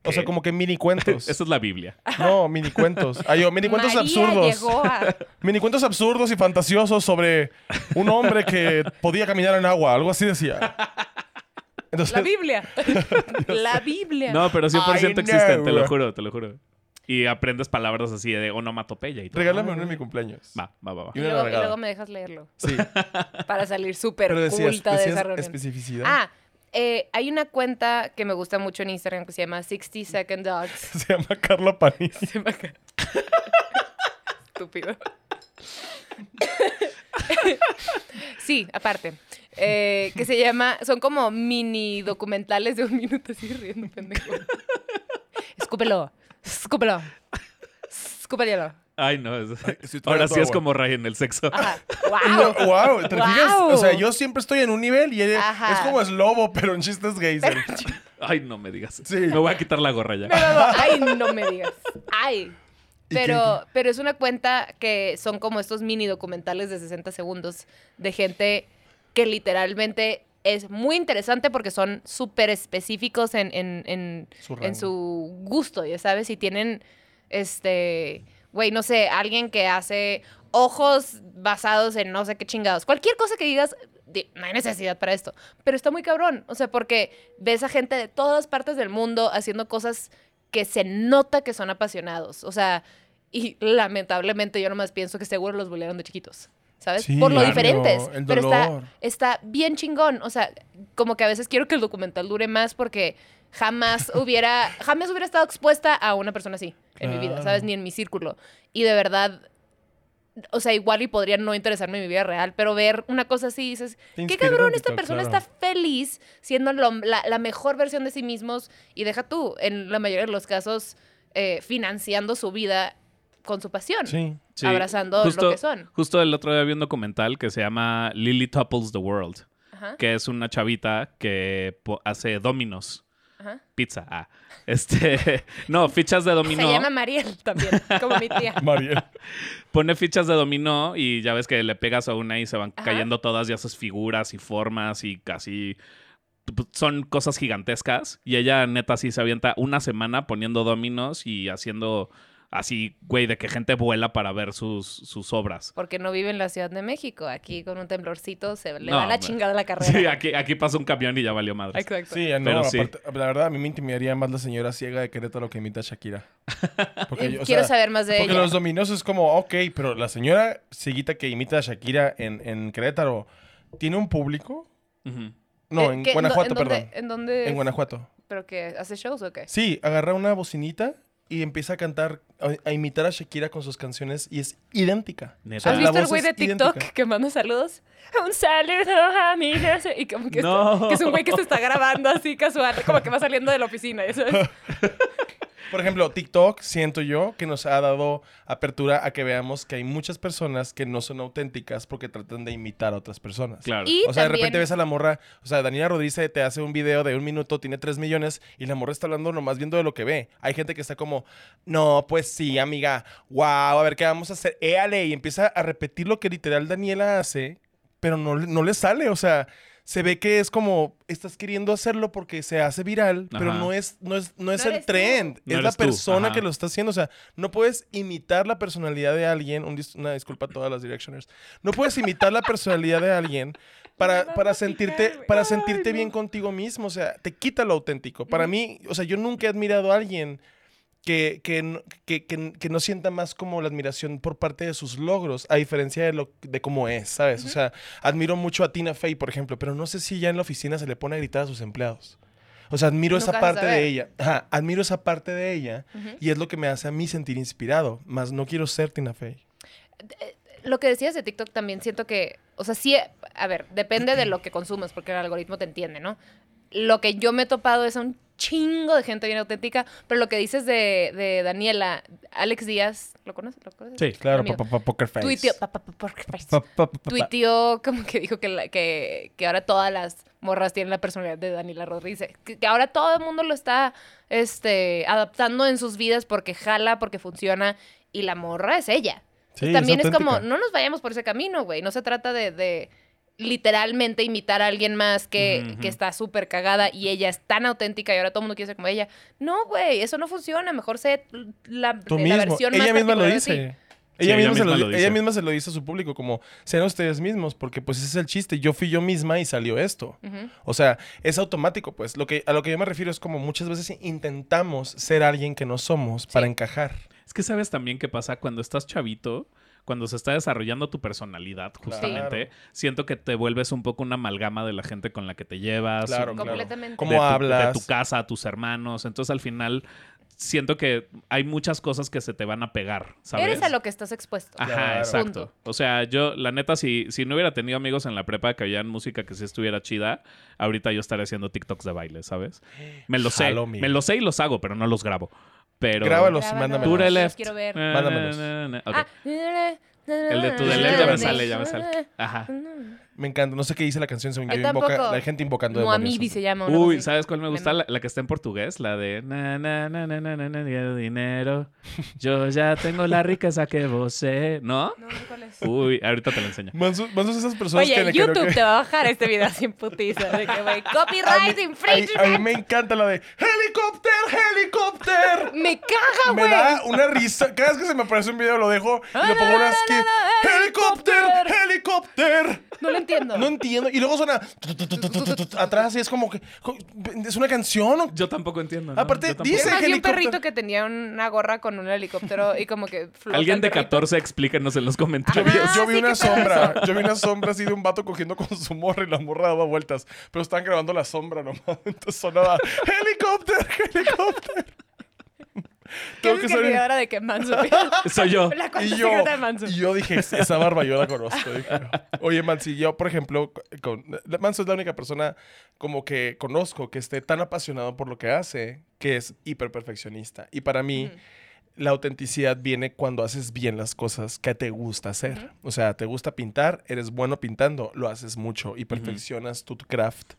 O sea, como que mini cuentos. Esa es la Biblia. No, mini cuentos. Ay, yo, mini cuentos María absurdos. llegó a... Mini cuentos absurdos y fantasiosos sobre un hombre que podía caminar en agua. Algo así decía. Entonces, La Biblia. La Biblia. No, pero 100% I existen, te lo juro, te lo juro. Y aprendes palabras así de onomatopeya y todo. regálame uno en mi cumpleaños. Va, va, va. va. Y luego, y nalgada. luego me dejas leerlo Sí, para salir súper culta de esa reunión. especificidad. Ah, eh, hay una cuenta que me gusta mucho en Instagram que se llama 60 Second Dogs. Se llama Carla Panini. Se acaba- Estúpido. sí, aparte. Eh, que se llama. Son como mini documentales de un minuto así riendo, pendejo. Escúpelo. Escúpelo. Escúpelo. Ay, no. es- Ahora sí es como Ray en el sexo. Ajá. No, ¡Wow! wow, ¿te fijas? Guau. O sea, yo siempre estoy en un nivel y ella Ajá. es como es lobo, pero en chistes gays. Ay, no me digas. Sí. Me voy a quitar la gorra ya. Ay, no me digas. Ay. ¿Y Pero, pero es una cuenta que son como estos mini documentales de 60 segundos de gente que literalmente es muy interesante porque son súper específicos en, en, en, Su en su gusto, ya sabes, y tienen, este, güey, no sé, alguien que hace ojos basados en no sé qué chingados. Cualquier cosa que digas, di- no hay necesidad para esto. Pero está muy cabrón, o sea, porque ves a gente de todas partes del mundo haciendo cosas que se nota que son apasionados. O sea, y lamentablemente yo nomás pienso que seguro los bullearon de chiquitos. ¿Sabes? Sí, Por lo claro, diferentes. el pero está, está bien chingón. O sea, como que a veces quiero que el documental dure más porque jamás hubiera, jamás hubiera estado expuesta a una persona así en mi vida. ¿sabes? Ni en mi círculo. Y de verdad, o sea, igual y podría no interesarme en mi vida real, pero ver una cosa así, dices, qué cabrón, esta persona claro. está feliz siendo lo- la, la mejor versión de sí mismos y deja tú, en la mayoría de los casos, eh, financiando su vida con su pasión, Sí. Sí, abrazando lo que son. Justo el otro día vi un documental que se llama Lily Topples the World, Ajá, que es una chavita que hace dominos. ajá. Pizza, ah. Este, no, fichas de dominó. Se llama Mariel también, como mi tía. Mariel. Pone fichas de dominó y ya ves que le pegas a una y se van Ajá. cayendo todas y haces figuras y formas y casi son cosas gigantescas y ella neta sí se avienta una semana poniendo dominos y haciendo Así, güey, de que gente vuela para ver sus, sus obras. Porque no vive en la Ciudad de México. Aquí con un temblorcito se le No, va la chingada la carrera. Sí, aquí, aquí pasa un camión y ya valió madre. Exacto. Sí, no, Pero sí. aparte, la verdad a mí me intimidaría más la señora ciega de Querétaro que imita a Shakira. Porque yo, Quiero sea, saber más de Porque ella. los dominos es como, ok, pero la señora cieguita que imita a Shakira en, en Querétaro, ¿tiene un público? No, Eh, en ¿qué- Guanajuato, en dónde- perdón. ¿En dónde? En Guanajuato. ¿Pero qué? ¿Hace shows o qué? Sí, agarra una bocinita y empieza a cantar, a, a imitar a Shakira con sus canciones y es idéntica. Neta. O sea, ¿Has visto el güey de TikTok idéntica. que manda saludos? Un saludo a mi jefe. Y como que, No. está- que es un güey que se está grabando así casual, como que va saliendo de la oficina. Eso es. Por ejemplo, TikTok, siento yo que nos ha dado apertura a que veamos que hay muchas personas que no son auténticas porque tratan de imitar a otras personas. Claro. Y O sea, de repente ves a la morra, o sea, Daniela Rodríguez te hace un video de un minuto, tiene 3 millones y la morra está hablando nomás viendo de lo que ve. Hay gente que está como, no, pues sí, amiga, wow, a ver qué vamos a hacer, éale, y empieza a repetir lo que literal Daniela hace, pero no, no le sale, o sea, se ve que es como, estás queriendo hacerlo porque se hace viral, pero no es, no es, no es No el trend, No es la persona que lo está haciendo, o sea, no puedes imitar la personalidad de alguien, un dis- una disculpa a todas las directioners, no puedes imitar la personalidad de alguien para, para sentirte, para Ay, sentirte no. bien contigo mismo, o sea, te quita lo auténtico. Para mí, o sea, yo nunca he admirado a alguien que, que, no- que, que- no sienta más como la admiración por parte de sus logros, a diferencia de, lo, de cómo es, ¿sabes? O sea, admiro mucho a Tina Fey, por ejemplo, pero no sé si ya en la oficina se le pone a gritar a sus empleados. O sea, admiro esa Nunca parte de ella. Ajá, admiro esa parte de ella Ujú. y es lo que me hace a mí sentir inspirado, más no quiero ser Tina Fey. Lo que decías de TikTok también siento que, o sea, sí, a ver, depende de lo que consumes, porque el algoritmo te entiende, ¿no? Lo que yo me he topado es un chingo de gente bien auténtica, pero lo que dices de, de Daniela, Alex Díaz, ¿lo conoces? ¿Lo conoces? Sí, claro, Poker Face. Tuiteó, como que dijo que, la- que, que ahora todas las morras tienen la personalidad de Daniela Rodríguez. Que, que ahora todo el mundo lo está este, adaptando en sus vidas porque jala, porque funciona. Y la morra es ella. Sí, También es, como, no nos vayamos por ese camino, güey. No se trata de, de literalmente imitar a alguien más que, que está súper cagada y ella es tan auténtica y ahora todo el mundo quiere ser como ella. No, güey, eso no funciona. Mejor sé la, Tú la mismo. versión más Ella misma lo dice. Ella, Sí, ella misma se misma lo, lo di- dice. ella misma se lo dice a su público, como sean ustedes mismos, porque pues ese es el chiste. Yo fui yo misma y salió esto. O sea, es automático, pues. Lo que, a lo que yo me refiero es como muchas veces intentamos ser alguien que no somos para encajar. Es que sabes también qué pasa cuando estás chavito, cuando se está desarrollando tu personalidad, justamente, siento que te vuelves un poco una amalgama de la gente con la que te llevas. Claro, un-. Completamente. ¿Cómo de tu, hablas? De tu casa, a tus hermanos. Entonces, al final, siento que hay muchas cosas que se te van a pegar, ¿sabes? Eres a lo que estás expuesto. Ajá, Claro. exacto. Punto. O sea, yo, la neta, si, si no hubiera tenido amigos en la prepa que oían música que sí estuviera chida, ahorita yo estaría haciendo TikToks de baile, ¿sabes? Me lo sé. Me lo sé y los hago, pero no los grabo. Pero... Grábalos y mándamelos. To the Los left. quiero ver. Mándamelos. na, na, ok. Ah, El de To the left ya me sale, ya me sale. Ajá. Me encanta. No sé qué dice la canción, según yo. Invoca, la gente invocando demonios. Moamidi se llama. Uy, ¿sabes cuál me gusta? La, la, que está en portugués, la de na, na, na, na, na, na, na dinero. Yo ya tengo la riqueza que vos ¿eh? ¿No? No, ¿cuál es? Uy, ahorita te la enseño. Mansos, esas personas Oye, que en YouTube creo que... te va a bajar este video sin putiza. De que, güey, copyright infringement. A mí me encanta la de helicóptero, helicóptero. me caga, güey. Me da una risa. Cada vez que se me aparece un video lo dejo y le ah, pongo unas que helicóptero, helicóptero. No lo entiendo. No entiendo. Y luego suena atrás y es como que. Es una canción. ¿o? Yo tampoco entiendo. ¿no? Aparte, tampoco. dice- conocí un helicóptero. perrito que tenía una gorra con un helicóptero y como que Alguien de perrito. 14, explíquenos en los comentarios. yo vi sí, una sombra. Yo vi una sombra así de un vato cogiendo con su morra y la morra daba vueltas. Pero estaban grabando la sombra nomás. Entonces sonaba helicóptero, helicóptero. ¿Qué Tengo que salir- de que Manso? Soy yo. La Y yo, de Manso. y yo dije, esa barba yo la conozco. Dije, Oye, man, si yo, por ejemplo, con, Manso es la única persona como que conozco que esté tan apasionado por lo que hace, que es hiper perfeccionista. Y para mí. La autenticidad viene cuando haces bien las cosas que te gusta hacer. O sea, te gusta pintar, eres bueno pintando, lo haces mucho y perfeccionas tu craft.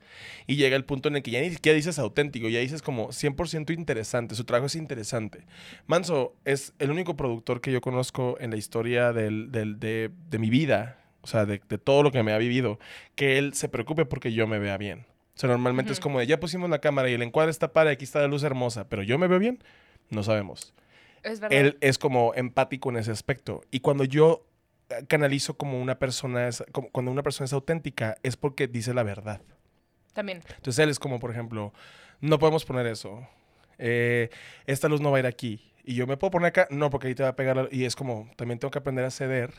Y llega el punto en el que ya ni siquiera dices auténtico, ya dices como 100% interesante, su trabajo es interesante. Manso es el único productor que yo conozco en la historia del- del- de, de mi vida, o sea, de, de todo lo que me ha vivido, que él se preocupe porque yo me vea bien. O sea, normalmente es como de, ya pusimos la cámara y el encuadre está para, aquí está la luz hermosa, pero yo me veo bien, no sabemos. Es verdad. él es como empático en ese aspecto. Y cuando yo eh, canalizo como una persona, es, como cuando una persona es auténtica, es porque dice la verdad. También. Entonces él es como, por ejemplo, no podemos poner eso. Eh, esta luz no va a ir aquí. Y yo me puedo poner acá, no, porque ahí te va a pegar. la- Y es como, también tengo que aprender a ceder.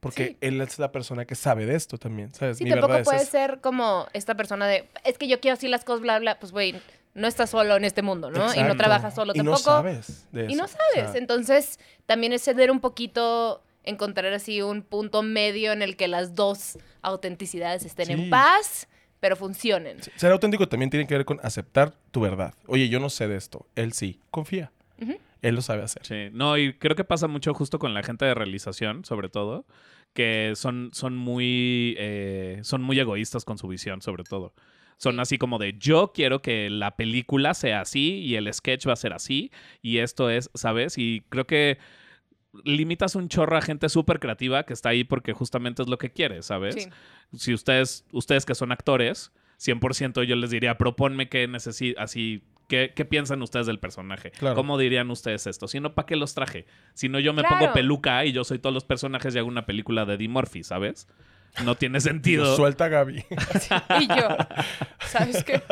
Porque Sí. él es la persona que sabe de esto también, ¿sabes? Sí, Mi tampoco es puede esa. ser como esta persona de, es que yo quiero así las cosas, bla, bla. Pues, güey, no estás solo en este mundo, ¿no? Y no trabajas solo y tampoco. no sabes de eso. Y no o sabes. sea, Entonces, también es ceder un poquito, encontrar así un punto medio en el que las dos autenticidades estén Sí. en paz, pero funcionen. ser auténtico también tiene que ver con aceptar tu verdad. Oye, yo no sé de esto. Él sí. Confía. Él lo sabe hacer. Sí, no, y creo que pasa mucho justo con la gente de realización, sobre todo, que son, son muy eh, son muy egoístas con su visión, sobre todo. Son así como de yo quiero que la película sea así y el sketch va a ser así y esto es, ¿sabes? Y creo que limitas un chorro a gente súper creativa que está ahí porque justamente es lo que quiere, ¿sabes? Sí. si ustedes, ustedes que son actores, 100% yo les diría, proponme qué necesitan, así, ¿qué, qué piensan ustedes del personaje? Claro. ¿Cómo dirían ustedes esto? Si no, ¿para qué los traje? Si no, yo me Claro. pongo peluca y yo soy todos los personajes y hago una película de Eddie Murphy, ¿sabes? No tiene sentido. Suelta a Gaby. Y yo, ¿sabes qué?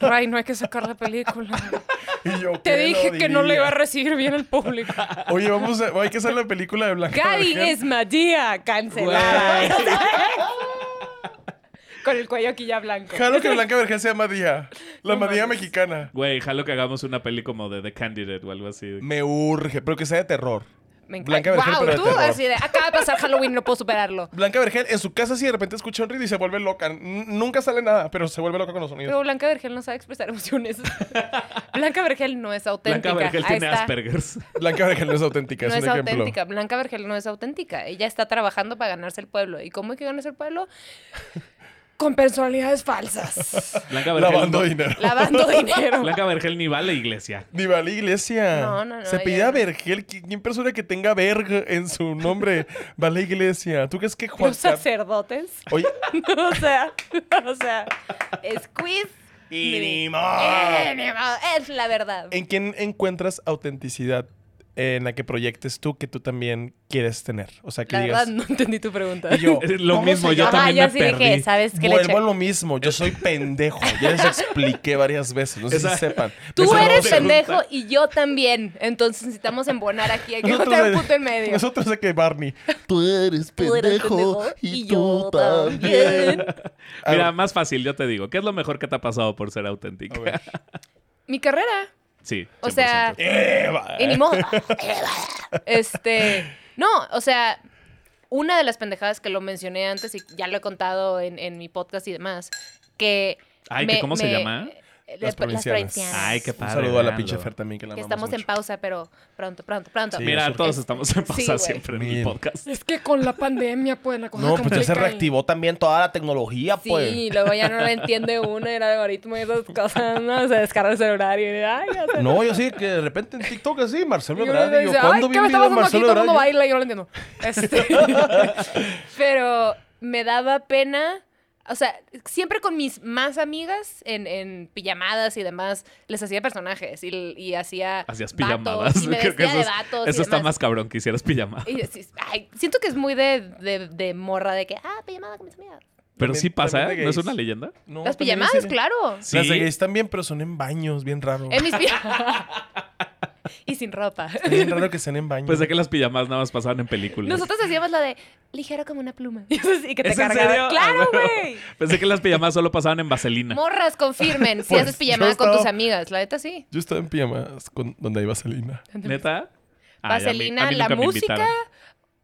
Ray, no hay que sacar la película. Y yo, Te ¿qué dije que no le iba a recibir bien el público. Oye, vamos a... Hay que hacer la película de Blanca Gaby es Magia, cancelada. Con el cuello aquí ya blanco. Jalo que Blanca Vergel sea Madía. La No Madía mexicana. Güey, jalo que hagamos una peli como de The Candidate o algo así. Me urge, pero que sea de terror. Me encanta. Blanca Vergel, wow, pero de tú terror. así de, acaba de pasar Halloween, no puedo superarlo. Blanca Vergel en su casa sí de repente escucha un ruido y se vuelve loca. N- nunca sale nada, pero se vuelve loca con los sonidos. Pero Blanca Vergel no sabe expresar emociones. Blanca Vergel no es auténtica. Blanca Vergel Ahí tiene está. Asperger's. Blanca Vergel no es auténtica, No es es un ejemplo. auténtica. Blanca Vergel no es auténtica. Ella está trabajando para ganarse el pueblo. ¿Y cómo hay que ganarse el pueblo? Con personalidades falsas. Blanca Vergel, Lavando dinero. Lavando dinero. Blanca Vergel ni va a la iglesia. Ni va a la iglesia. No, no, no, Se pide Vergel. ¿Qui- ¿Quién persona que tenga verg en su nombre va a la iglesia? ¿Tú crees que Juan Los sacerdotes. Oye, o sea, o sea, squeeze. y ni Eh, ni modo, Es la verdad. ¿En quién encuentras autenticidad en la que proyectes tú que tú también quieres tener? O sea, que La verdad, digas... no entendí tu pregunta. Y yo, lo ¿cómo mismo, yo también yo me sí dije, perdí. ¿sabes qué le Vuelvo a lo mismo. Yo soy pendejo. Ya les expliqué varias veces. No sé Esa- si sepan. Tú Esa eres pregunta- pendejo y yo también. Entonces necesitamos embonar aquí. Hay que encontrar un punto en medio. Nosotros de que Barney. Tú eres pendejo y yo también. Mira, más fácil, yo te digo. ¿Qué es lo mejor que te ha pasado por ser auténtica? a ver. Mi carrera. Sí. O 100%. sea, Eva. Y ni modo. este. No, o sea, una de las pendejadas que lo mencioné antes y ya lo he contado en, en mi podcast y demás, que. Ay, ¿que cómo se llama? Las, Las provincianas. Ay, qué Un padre. saludo a la pinche Fer también que la Que amamos estamos en pausa, pero pronto, pronto, pronto. Sí, Mira, todos Es- estamos en pausa sí, siempre en el podcast. Es que con la pandemia, pues, la cosa No, pues ya se y- Reactivó también toda la tecnología, Sí, pues. y luego ya no lo entiende uno, el algoritmo y esas cosas, ¿no? Se descarga el celular y ay, ya No, yo sí, que de repente en TikTok así, Marcelo Ebrard. dice, Digo, ¿cuándo vi ¿qué un video de? Marcelo Todo el mundo Ebrard? baila y yo no lo entiendo. Este, pero me daba pena, o sea, siempre con mis más amigas en, en pijamadas y demás, les hacía personajes y, y hacía Hacías vatos, pijamadas. y me Creo que eso, de es- vatos y eso está demás. más cabrón que hicieras pijama. Y sí, ay, siento que es muy de, de, de morra de que, ah, pijamada con mis amigas. Pero También- sí pasa, ¿no es una leyenda? No, Las pijamadas, claro. Sí. Las de gays también, pero son en baños, bien raro. En mis pijamadas. y sin ropa. Es bien raro que sean en baños. Pues de que las pijamas nada más pasaban en películas. Nosotros hacíamos la de ligero como una pluma. y que te ¿Es en serio? ¡Claro, Ah, huevo. güey! Pensé que las pijamas solo pasaban en vaselina. Morras, confirmen. Si Pues, haces pijamada yo con tus amigas. La neta sí. Yo estaba en pijamas con, donde hay vaselina. ¿Neta? Ay, a mí- Vaselina, a mí la música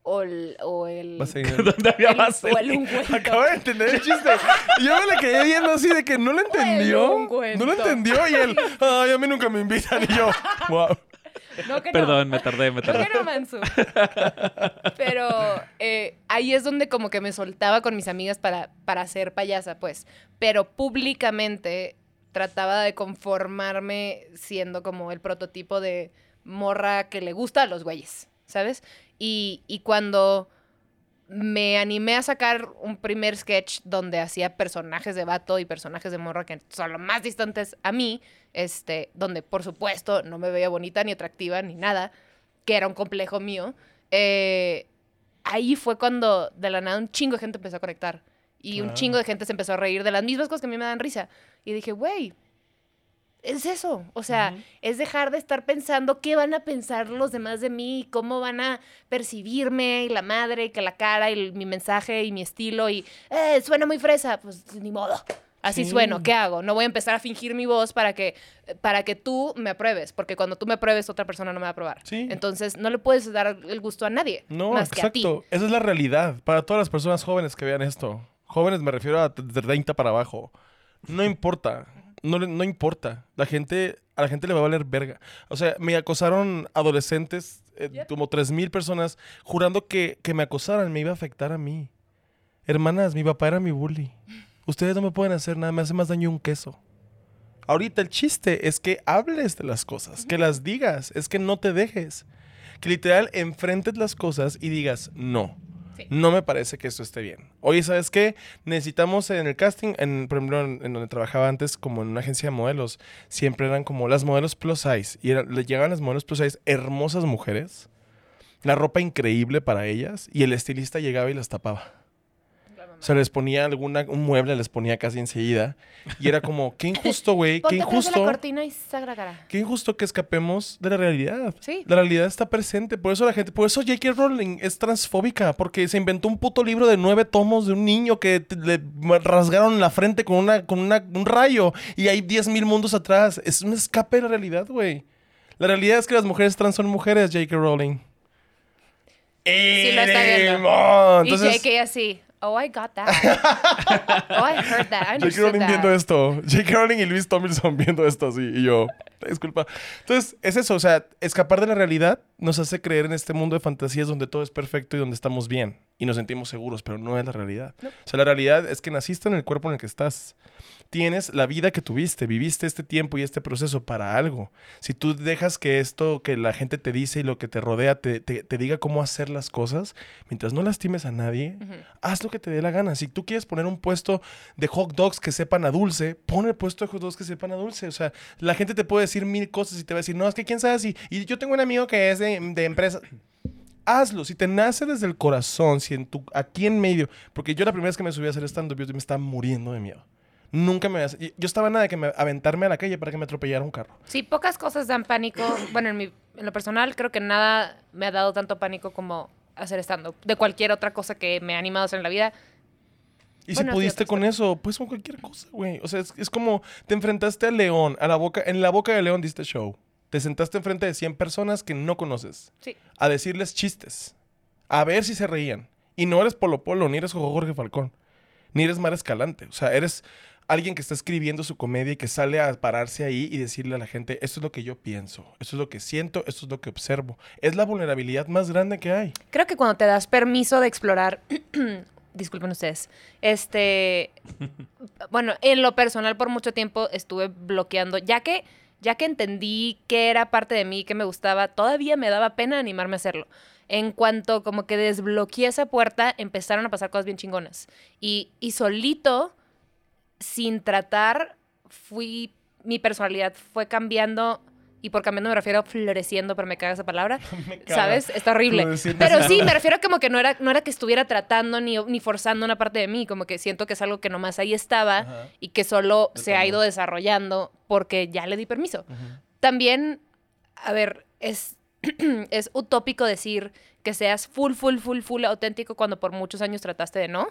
o el... O el, Vaselina. ¿Dónde había el- o el vaselina? ungüento. Acabo de entender el chiste. Y yo me la quedé viendo así de que no lo entendió. No lo entendió. Y él, ay, a mí nunca me invitan. Y yo, wow. No que no. Perdón, me tardé, me ¿Por tardé. no, Mansu? Pero eh, ahí es donde como que me soltaba con mis amigas para, para ser payasa, pues. Pero públicamente trataba de conformarme siendo como el prototipo de morra que le gusta a los güeyes, ¿sabes? Y, y cuando me animé a sacar un primer sketch donde hacía personajes de vato y personajes de morra que son los más distantes a mí, este, donde por supuesto no me veía bonita ni atractiva ni nada, que era un complejo mío, eh, ahí fue cuando de la nada un chingo de gente empezó a conectar. Y un chingo de gente se empezó a reír de las mismas cosas que a mí me dan risa. Y dije, güey, es eso. O sea, es dejar de estar pensando qué van a pensar los demás de mí, cómo van a percibirme, y la madre, y que la cara, y el- mi mensaje, y mi estilo, y eh, suena muy fresa. Pues ni modo. Así Sí. sueno, ¿qué hago? No voy a empezar a fingir mi voz para que, para que tú me apruebes, porque cuando tú me apruebes, otra persona no me va a aprobar. Sí. Entonces, no le puedes dar el gusto a nadie, No, más que a ti. exacto. Esa es la realidad. Para todas las personas jóvenes que vean esto. Jóvenes me refiero a de 30 para abajo. No importa. No, no importa. La gente, a la gente le va a valer verga. O sea, me acosaron adolescentes, eh, Yep. como 3.000 personas, jurando que, que me acosaran, me iba a afectar a mí. Hermanas, mi papá era mi bully. Ustedes no me pueden hacer nada, me hace más daño un queso. Ahorita el chiste es que hables de las cosas, que las digas, es que no te dejes. Que literal enfrentes las cosas y digas, no, Sí. no me parece que esto esté bien. Oye, ¿sabes qué? Necesitamos en el casting, en, por ejemplo, en, en donde trabajaba antes, como en una agencia de modelos, siempre eran como las modelos plus size. Y le llegaban las modelos plus size, hermosas mujeres, la ropa increíble para ellas, y el estilista llegaba y las tapaba. O sea, les ponía alguna, un mueble, les ponía casi enseguida. Y era como, qué injusto, güey, qué la injusto. cortina y sagra cara. Qué injusto que escapemos de la realidad. Sí. La realidad está presente. Por eso la gente, por eso J.K. Rowling es transfóbica, porque se inventó un puto libro de nueve tomos de un niño que te- le rasgaron la frente con, una, con una- un rayo y hay diez mil mundos atrás. Es un escape de la realidad, güey. La realidad es que las mujeres trans son mujeres, J.K. Rowling. Sí, lo está viendo. ¡Ánimo! y Entonces, JK así, oh, I got that. oh, I heard that. I J.K. Rowling that. viendo esto. J.K. Rowling y Luis Tomlinson viendo esto así. Y yo, disculpa. Entonces, es eso. O sea, escapar de la realidad nos hace creer en este mundo de fantasías donde todo es perfecto y donde estamos bien. Y nos sentimos seguros, pero no es la realidad. O sea, la realidad es que naciste en el cuerpo en el que estás. Tienes la vida que tuviste, viviste este tiempo y este proceso para algo. Si tú dejas que esto que la gente te dice y lo que te rodea te, te- te diga cómo hacer las cosas, mientras no lastimes a nadie, haz lo que te dé la gana. Si tú quieres poner un puesto de hot dogs que sepan a dulce, pon el puesto de hot dogs que sepan a dulce. O sea, la gente te puede decir mil cosas y te va a decir, no, es que quién sabe si. Y yo tengo un amigo que es de, de empresa. Hazlo, si te nace desde el corazón, si en tu, aquí en medio, porque yo la primera vez que me subí a hacer stand-up, yo me estaba muriendo de miedo. Nunca me... Yo estaba nada de que me, aventarme a la calle para que me atropellara un carro. Sí, pocas cosas dan pánico. Bueno, en, mi, en lo personal, creo que nada me ha dado tanto pánico como hacer stand-up. De cualquier otra cosa que me ha animado a hacer en la vida. Y Bueno, si pudiste con eso, pues con cualquier cosa, güey. O sea, es, es como te enfrentaste al león, a la boca, en la boca del león diste show. Te sentaste enfrente de 100 personas que no conoces Sí. a decirles chistes, a ver si se reían. Y no eres Polo Polo, ni eres Jorge Falcón, ni eres Mar Escalante. O sea, eres alguien que está escribiendo su comedia y que sale a pararse ahí y decirle a la gente, esto es lo que yo pienso, esto es lo que siento, esto es lo que observo. Es la vulnerabilidad más grande que hay. Creo que cuando te das permiso de explorar, disculpen ustedes, este, bueno, en lo personal por mucho tiempo estuve bloqueando, ya que, ya que entendí que era parte de mí, que me gustaba, todavía me daba pena animarme a hacerlo. En cuanto como que desbloqueé esa puerta, empezaron a pasar cosas bien chingonas. Y, y solito, sin tratar, fui, mi personalidad fue cambiando. Y por cambiando me refiero a floreciendo, pero me caga esa palabra. Me caga. ¿Sabes? Está horrible. Floreciendo Pero sí, me refiero a como que no era, no era que estuviera tratando ni, ni forzando una parte de mí, como que siento que es algo que nomás ahí estaba Ajá. y que solo se ha ido desarrollando porque ya le di permiso. También, a ver, es, es utópico decir que seas full, full, full, full auténtico cuando por muchos años trataste de no.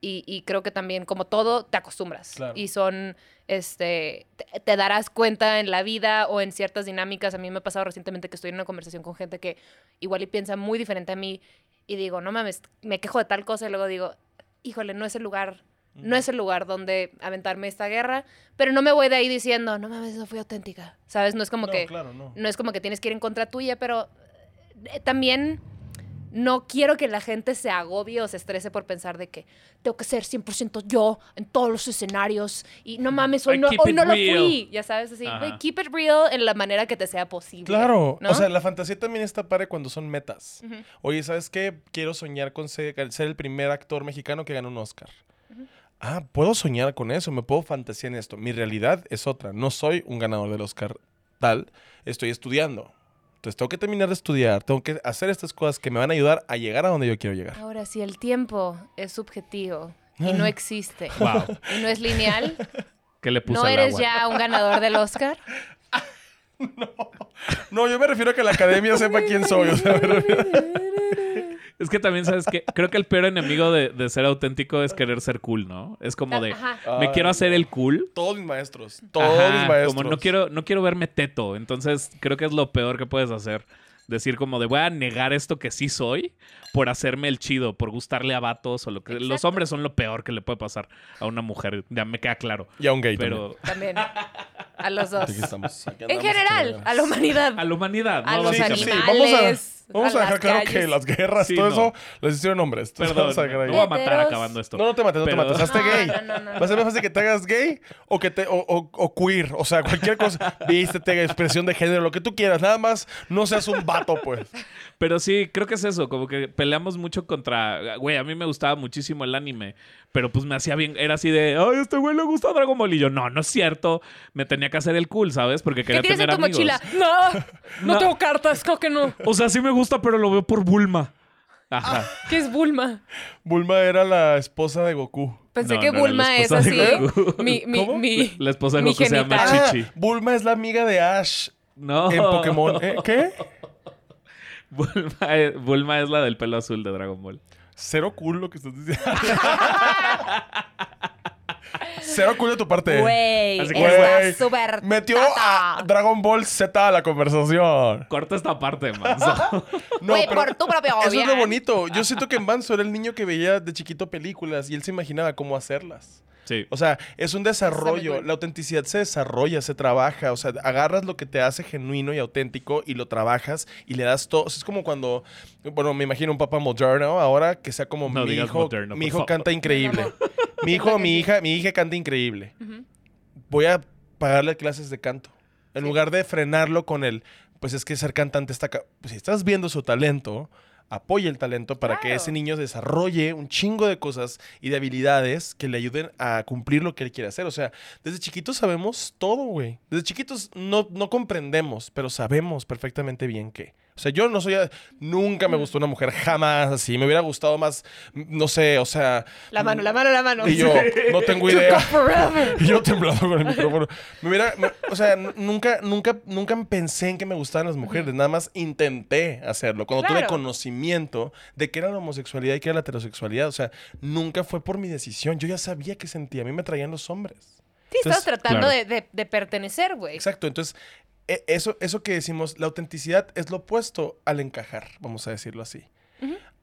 Y, y creo que también, como todo, te acostumbras. Claro. Y son, este, te, te darás cuenta en la vida o en ciertas dinámicas. A mí me ha pasado recientemente que estoy en una conversación con gente que igual y piensa muy diferente a mí y digo, no mames, me quejo de tal cosa y luego digo, híjole, no es el lugar, no es el lugar donde aventarme esta guerra, pero no me voy de ahí diciendo, no mames, no fui auténtica, ¿sabes? No es como No, que claro, no. no es como que tienes que ir en contra tuya, pero eh, también no quiero que la gente se agobie o se estrese por pensar de que tengo que ser 100% yo en todos los escenarios y no mames, hoy no, hoy lo fui, ya sabes, así, Ajá. keep it real en la manera que te sea posible. Claro, ¿no? o sea, la fantasía también está padre cuando son metas. Oye, ¿sabes qué? Quiero soñar con ser, ser el primer actor mexicano que gane un Oscar. Ah, puedo soñar con eso, me puedo fantasear en esto. Mi realidad es otra. No soy un ganador del Oscar tal, estoy estudiando. Entonces tengo que terminar de estudiar, tengo que hacer estas cosas que me van a ayudar a llegar a donde yo quiero llegar. Ahora, si el tiempo es subjetivo y no existe Wow. y no es lineal, ¿Qué le puso ¿no al eres agua? ya un ganador del Oscar? No, yo me refiero a que la academia sepa quién soy. O sea, me refiero- Es que también, ¿sabes que Creo que el peor enemigo de, de ser auténtico es querer ser cool, ¿no? Es como de, Ajá. me quiero hacer el cool. Todos mis maestros. Todos Ajá, mis maestros. Como no quiero, no quiero verme teto. Entonces, creo que es lo peor que puedes hacer. Decir como de voy a negar esto que sí soy por hacerme el chido, por gustarle a vatos o lo que. Los hombres son lo peor que le puede pasar a una mujer. Ya me queda claro. Y a un gay Pero También. A los dos. también. Aquí estamos. Aquí En general, a la humanidad. a la humanidad, A ¿no? los Sí, sí, Básicamente. sí. animales. Vamos a, vamos a a dejar las claro que las guerras, Sí, todo no. eso, les hicieron hombres. Entonces, Perdón, vamos a me dejar ahí. voy a matar acabando esto. No, no te mates, no Pero- te mates. Hazte No, gay. no, no, no. Va a ser más fácil que te hagas gay o que te o, o- o queer. O sea, cualquier cosa. Vístete, expresión de género, lo que tú quieras. Nada más no seas un vato, pues. Pero sí, creo que es eso, como que peleamos mucho contra, güey, a mí me gustaba muchísimo el anime, pero pues me hacía bien, era así de, ay, a este güey le gusta Dragon Ball y yo, no, no es cierto, me tenía que hacer el cool, ¿sabes? Porque ¿Qué quería tienes en tener tu amigos. mochila? No, no, No. tengo cartas, creo que no. O sea, sí me gusta, pero lo veo por Bulma. Ajá. ¿Qué es Bulma? Bulma era la esposa de Goku. Pensé No, que no Bulma es así. Mi, mi, ¿Cómo? mi, La esposa de mi Goku se llama. Chichi. Bulma es la amiga de Ash No. en Pokémon. ¿Eh? ¿Qué? Bulma es, Bulma es la del pelo azul de Dragon Ball. Cero cool lo que estás diciendo. Cero cool de tu parte. Güey, Así que, está súper Metió tata. a Dragon Ball Z a la conversación. Corta esta parte, manso. No, Güey, pero por tu propio Eso es lo bonito. Yo siento que Manso era el niño que veía de chiquito películas y él se imaginaba cómo hacerlas. Sí. O sea, es un desarrollo. La autenticidad se desarrolla, se trabaja. O sea, agarras lo que te hace genuino y auténtico y lo trabajas y le das todo. O sea, es como cuando, bueno, me imagino un papá moderno ahora que sea como No mi hijo. moderno, mi hijo favor. canta increíble. mi hijo, mi hija, mi hija canta increíble. Voy a pagarle clases de canto. En Sí. lugar de frenarlo con el, pues es que ser cantante está... Pues si estás viendo su talento, apoya el talento para que ese niño desarrolle un chingo de cosas y de habilidades que le ayuden a cumplir lo que él quiere hacer. O sea, desde chiquitos sabemos todo, güey. Desde chiquitos no, no comprendemos, pero sabemos perfectamente bien que... O sea, yo no soy... Nunca me gustó una mujer, jamás así. Me hubiera gustado más, no sé, o sea... La mano, la mano, la mano. Y yo, no tengo idea. Y yo temblando con el micrófono. Me hubiera, me- o sea, nunca, nunca, nunca pensé en que me gustaban las mujeres. Nada más intenté hacerlo. Cuando tuve Claro. conocimiento de qué era la homosexualidad y qué era la heterosexualidad. O sea, nunca fue por mi decisión. Yo ya sabía qué sentía. A mí me traían los hombres. Sí, estabas Entonces, tratando claro. de, de- de pertenecer, güey. Exacto. Entonces, eso, eso que decimos, la autenticidad es lo opuesto al encajar, vamos a decirlo así.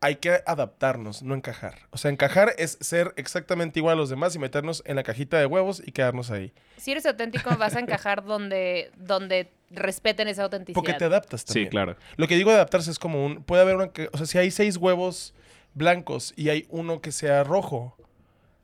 Hay que adaptarnos, no encajar. O sea, encajar es ser exactamente igual a los demás y meternos en la cajita de huevos y quedarnos ahí. Si eres auténtico, vas a encajar donde, donde respeten esa autenticidad. Porque te adaptas Sí, también. claro. Lo que digo de adaptarse es como un... Puede haber una... que- O sea, si hay seis huevos blancos y hay uno que sea rojo,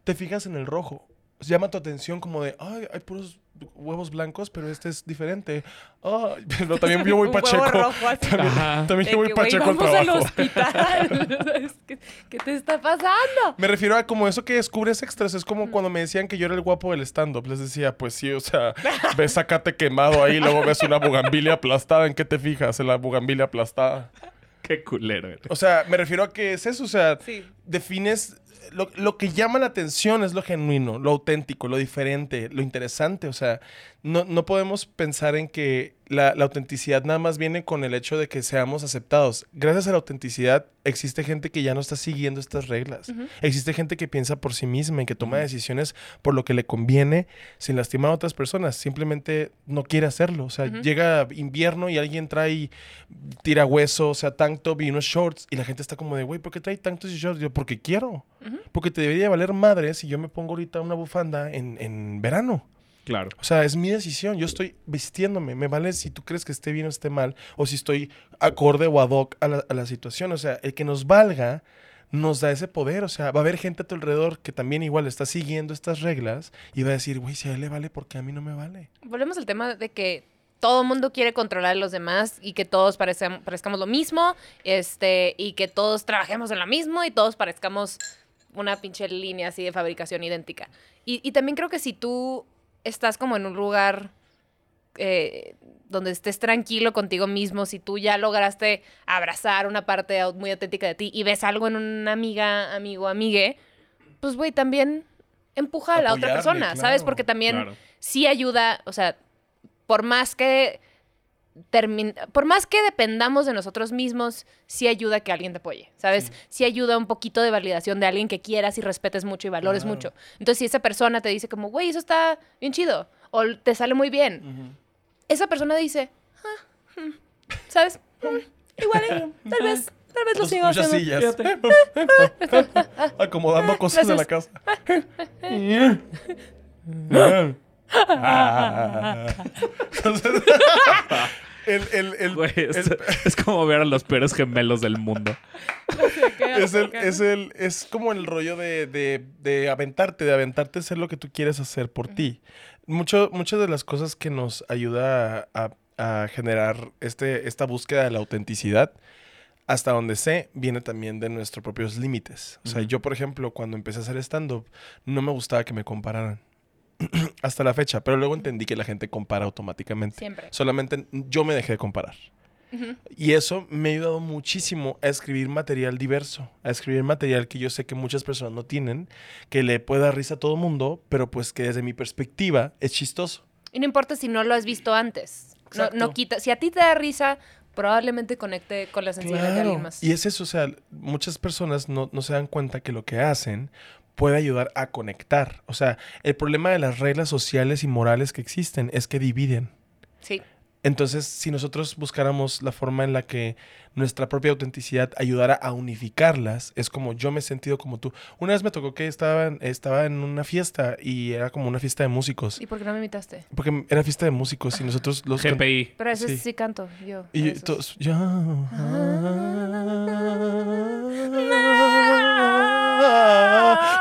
te fijas en el rojo. Llama tu atención como de, ay, hay puros huevos blancos, pero este es diferente. Ay, pero también yo voy huevo pacheco. rojo así. También, también yo voy pacheco al vamos al trabajo. hospital. ¿Qué, qué te está pasando? Me refiero a como eso que descubres extras. Es como cuando me decían que yo era el guapo del stand-up. Les decía, pues sí, o sea, ves sacate quemado ahí, luego ves una bugambilia aplastada. ¿En qué te fijas? En la bugambilia aplastada. Qué culero eres. O sea, me refiero a que es eso, o sea, Sí. defines lo, lo que llama la atención es lo genuino, lo auténtico, lo diferente, lo interesante. O sea, no, no podemos pensar en que la, la autenticidad nada más viene con el hecho de que seamos aceptados. Gracias a la autenticidad existe gente que ya no está siguiendo estas reglas. Existe gente que piensa por sí misma y que toma decisiones por lo que le conviene sin lastimar a otras personas. Simplemente no quiere hacerlo. O sea, llega invierno y alguien trae tira hueso, o sea, tank top y unos shorts y la gente está como de, güey, ¿por qué trae tank tops y shorts? Yo, porque quiero. Porque te debería valer madre si yo me pongo ahorita una bufanda en, en verano. Claro. O sea, es mi decisión. Yo estoy vistiéndome. Me vale si tú crees que esté bien o esté mal. O si estoy acorde o ad hoc a la, a la situación. O sea, el que nos valga nos da ese poder. O sea, va a haber gente a tu alrededor que también igual está siguiendo estas reglas y va a decir, güey, si a él le vale, ¿por qué a mí no me vale? Volvemos al tema de que todo mundo quiere controlar a los demás y que todos parezcamos lo mismo, este, y que todos trabajemos en lo mismo y todos parezcamos una pinche línea así de fabricación idéntica. Y, y también creo que si tú estás como en un lugar eh, donde estés tranquilo contigo mismo, si tú ya lograste abrazar una parte muy auténtica de ti y ves algo en una amiga, amigo, amigue, pues güey, también empuja a la otra persona, ¿sabes? Porque también Claro. sí ayuda, o sea, por más que por más que dependamos de nosotros mismos, sí ayuda que alguien te apoye, ¿sabes? Sí. ayuda un poquito de validación de alguien que quieras y respetes mucho y valores Claro. mucho. Entonces, si esa persona te dice como, güey, eso está bien chido, o te sale muy bien, esa persona dice, ah, mm, ¿sabes? Mm, Igual, tal vez, tal vez lo sigo muchas haciendo. sillas. Acomodando cosas de la casa. Entonces, el, el, el, Güey, el- es, es como ver a los peores gemelos del mundo. es, el, es, el, es como el rollo de, de, de aventarte, de aventarte a hacer lo que tú quieres hacer por ti. Mucho, muchas de las cosas que nos ayuda a, a generar este, esta búsqueda de la autenticidad, hasta donde sé, viene también de nuestros propios límites. O sea, yo, por ejemplo, cuando empecé a hacer stand-up, no me gustaba que me compararan. hasta la fecha, pero luego entendí que la gente compara automáticamente. Siempre. Solamente yo me dejé de comparar. Y eso me ha ayudado muchísimo a escribir material diverso, a escribir material que yo sé que muchas personas no tienen, que le puede dar risa a todo mundo, pero pues que desde mi perspectiva es chistoso. Y no importa si no lo has visto antes. No, quita. Si a ti te da risa, probablemente conecte con la sensibilidad de alguien más. Y es eso, o sea, muchas personas no, no se dan cuenta que lo que hacen puede ayudar a conectar. O sea, el problema de las reglas sociales y morales que existen es que dividen. Sí. Entonces, si nosotros buscáramos la forma en la que nuestra propia autenticidad ayudara a unificarlas, es como yo me he sentido como tú. Una vez me tocó que estaba, en- estaba en una fiesta y era como una fiesta de músicos. ¿Y por qué no me invitaste? Porque era fiesta de músicos y nosotros los... can- GPI. Pero a veces Sí. sí, canto yo. Y todos...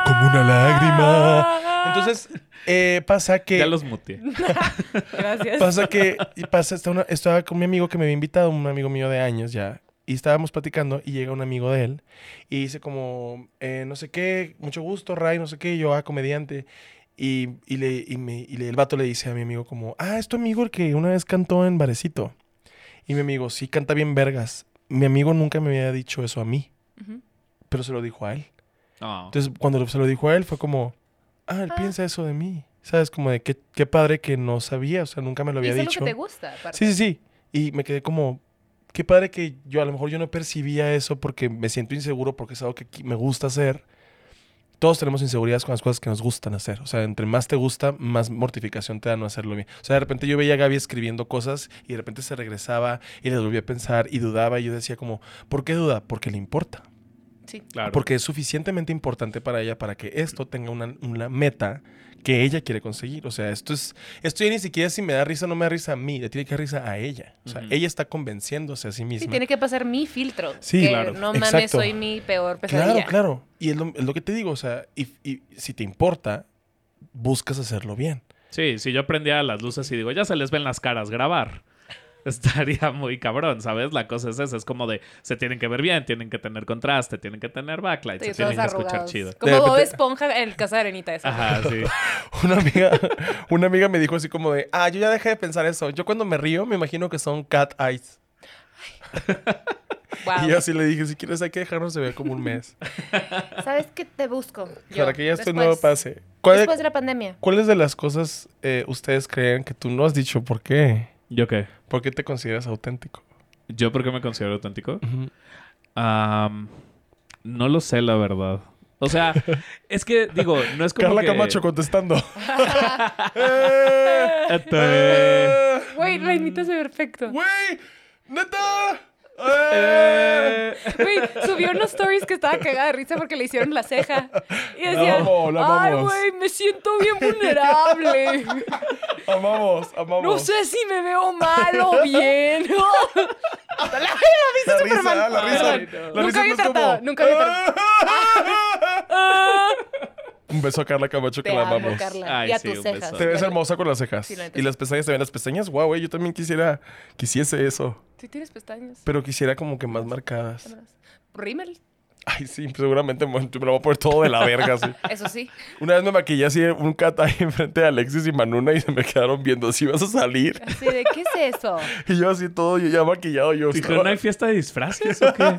Como una lágrima. Entonces, eh, pasa que... Ya los muteé. Gracias. Pasa que y pasa, está una- estaba con mi amigo que me había invitado, un amigo mío de años ya, y estábamos platicando y llega un amigo de él y dice como, eh, no sé qué, mucho gusto, Ray, no sé qué, y yo, ah, comediante. Y, y le, y, me- y le- el vato le dice a mi amigo como, ah, es tu amigo el que una vez cantó en Barecito. Y mi amigo, sí, canta bien vergas. Mi amigo nunca me había dicho eso a mí, pero se lo dijo a él. No. Entonces, cuando se lo dijo a él, fue como, ah, él Ah. piensa eso de mí. ¿Sabes? Como de qué, qué padre que no sabía, o sea, nunca me lo había dicho. lo que te gusta, aparte. Sí, sí, sí. Y me quedé como, qué padre que yo a lo mejor yo no percibía eso porque me siento inseguro porque es algo que me gusta hacer. Todos tenemos inseguridades con las cosas que nos gustan hacer. O sea, entre más te gusta, más mortificación te da no hacerlo bien. O sea, de repente yo veía a Gaby escribiendo cosas y de repente se regresaba y le volvía a pensar y dudaba y yo decía como, ¿por qué duda? Porque le importa. Sí. Claro. Porque es suficientemente importante para ella para que esto tenga una, una meta que ella quiere conseguir. O sea, esto es, esto ya ni siquiera si me da risa o no me da risa a mí, le tiene que dar risa a ella. O sea, ella está convenciéndose a sí misma. Sí, tiene que pasar mi filtro. Sí, que claro. No mames, Exacto. soy mi peor pesadilla. Claro, claro. Y es lo, es lo que te digo, o sea, y, y si te importa, buscas hacerlo bien. Sí, si yo prendía las luces y digo, ya se les ven las caras, grabar. Estaría muy cabrón, ¿sabes? La cosa es esa, es como de, se tienen que ver bien, tienen que tener contraste, tienen que tener backlight, Sí, se tienen que escuchar chido. Como De Bob Esponja en el Casa de Arenita esa. Ajá, sí. Una amiga, una amiga me dijo así como de, ah, yo ya dejé de pensar eso. Yo cuando me río me imagino que son cat eyes. Wow. Y yo así le dije, si quieres hay que dejarnos de ver como un mes. ¿Sabes qué te busco? Yo, para que ya esto no pase. ¿Cuál- Después de la pandemia. ¿Cuáles de las cosas eh, ustedes creen que tú no has dicho por qué? ¿Yo qué? ¿Por qué te consideras auténtico? ¿Yo por qué me considero auténtico? No lo sé, la verdad. O sea, es que, digo, no es como Carla que... Camacho contestando. Eh, Güey, Reinita se ve perfecto. ¡Güey! ¡Neta! ¡Eh! Güey, subió unos stories que estaba cagada de risa porque le hicieron la ceja. Y decía, la ay, amamos". güey, me siento bien vulnerable. Amamos, amamos. No sé si me veo mal o bien. la, la La risa la risa. La Nunca risa había no es como- tratado, nunca había Un beso a Carla Camacho que la amo, amamos. Carla. Ay, y a sí, tus cejas. beso. Te ves hermosa con las cejas. Sí, la y sí. las pestañas, te ven las pestañas. Guau, güey, yo también quisiera, quisiese eso. Sí tienes pestañas. Pero quisiera como que más marcadas. Rímel. Ay, sí, seguramente me, lo voy a poner todo de la verga, así. Eso sí. Una vez me maquillé así un cat ahí enfrente de Alexis y Manuna y se me quedaron viendo si vas a salir. Así de, ¿qué es eso? Y yo así todo, yo ya maquillado, yo Dijeron, estaba, ¿no hay fiesta de disfraces o qué?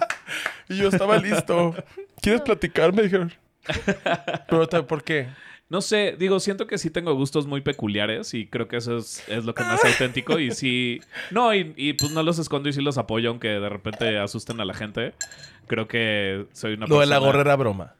y yo estaba listo. ¿Quieres platicar? Me dijeron. Pero, ¿por qué? No sé, digo, siento que sí tengo gustos muy peculiares y creo que eso es, es lo que me hace auténtico. Y sí, no, y, y, pues no los escondo y sí los apoyo, aunque de repente asusten a la gente. Creo que soy una Lo de la persona- gorra era broma.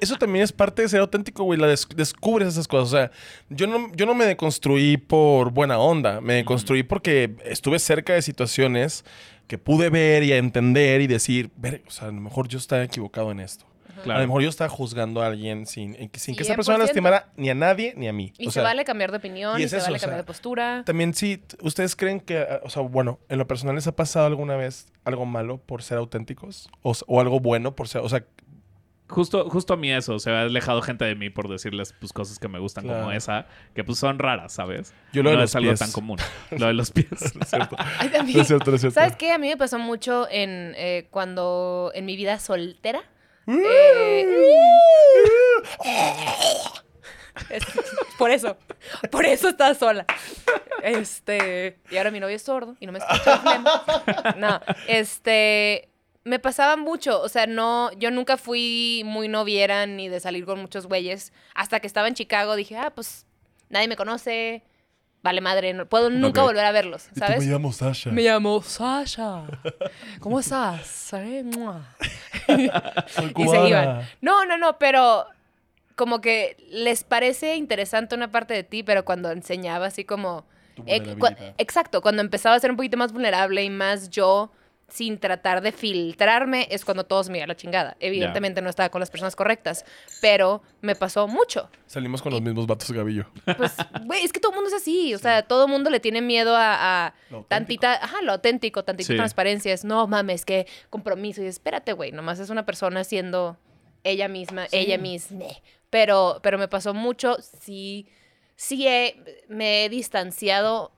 Eso también es parte de ser auténtico, güey. La des- descubres esas cosas. O sea, yo no, yo no me deconstruí por buena onda. Me deconstruí porque estuve cerca de situaciones que pude ver y entender y decir, ver, o sea, a lo mejor yo estaba equivocado en esto. A lo mejor yo estaba juzgando a alguien sin, sin que esa 100%. persona lastimara ni a nadie ni a mí. Y O se sea, vale cambiar de opinión, y y, es se eso, vale o sea, cambiar de postura. También sí, ¿ustedes creen que, ah, o sea, bueno, en lo personal les ha pasado alguna vez algo malo por ser auténticos? O, o algo bueno por ser, o sea, Justo, justo a mí eso, se ha alejado gente de mí por decirles pues, cosas que me gustan como esa, que pues son raras, ¿sabes? Yo lo de no los es algo pies. tan común. Lo de los pies. Ay, también. No es cierto, no es cierto. ¿Sabes qué? A mí me pasó mucho en eh, cuando en mi vida soltera. Eh, por eso, por eso estaba sola. Este, y ahora mi novio es sordo y no me escucha. No, este, me pasaba mucho, o sea, no, yo nunca fui muy noviera ni de salir con muchos güeyes. Hasta que estaba en Chicago dije, ah, pues nadie me conoce, vale madre, no puedo nunca volver a verlos, ¿sabes? me llamo Sasha. Me llamo Sasha. ¿Cómo estás? Eh, mua. Soy y se iban. No, no, no, pero como que les parece interesante una parte de ti, pero cuando enseñaba así como... Tu vulnerabilidad. cua- exacto, cuando empezaba a ser un poquito más vulnerable y más yo sin tratar de filtrarme, es cuando todos me a la chingada. Evidentemente no estaba con las personas correctas, pero me pasó mucho. Salimos con los mismos vatos Gavillo. Pues, güey, es que todo el mundo es así. O sea, todo el mundo le tiene miedo a, tantita, ajá, lo auténtico, tantita Sí. transparencia. Es, no mames, que compromiso. Y espérate, güey, nomás es una persona siendo ella misma, ella misma. Pero, pero me pasó mucho. Sí, sí he- me he distanciado,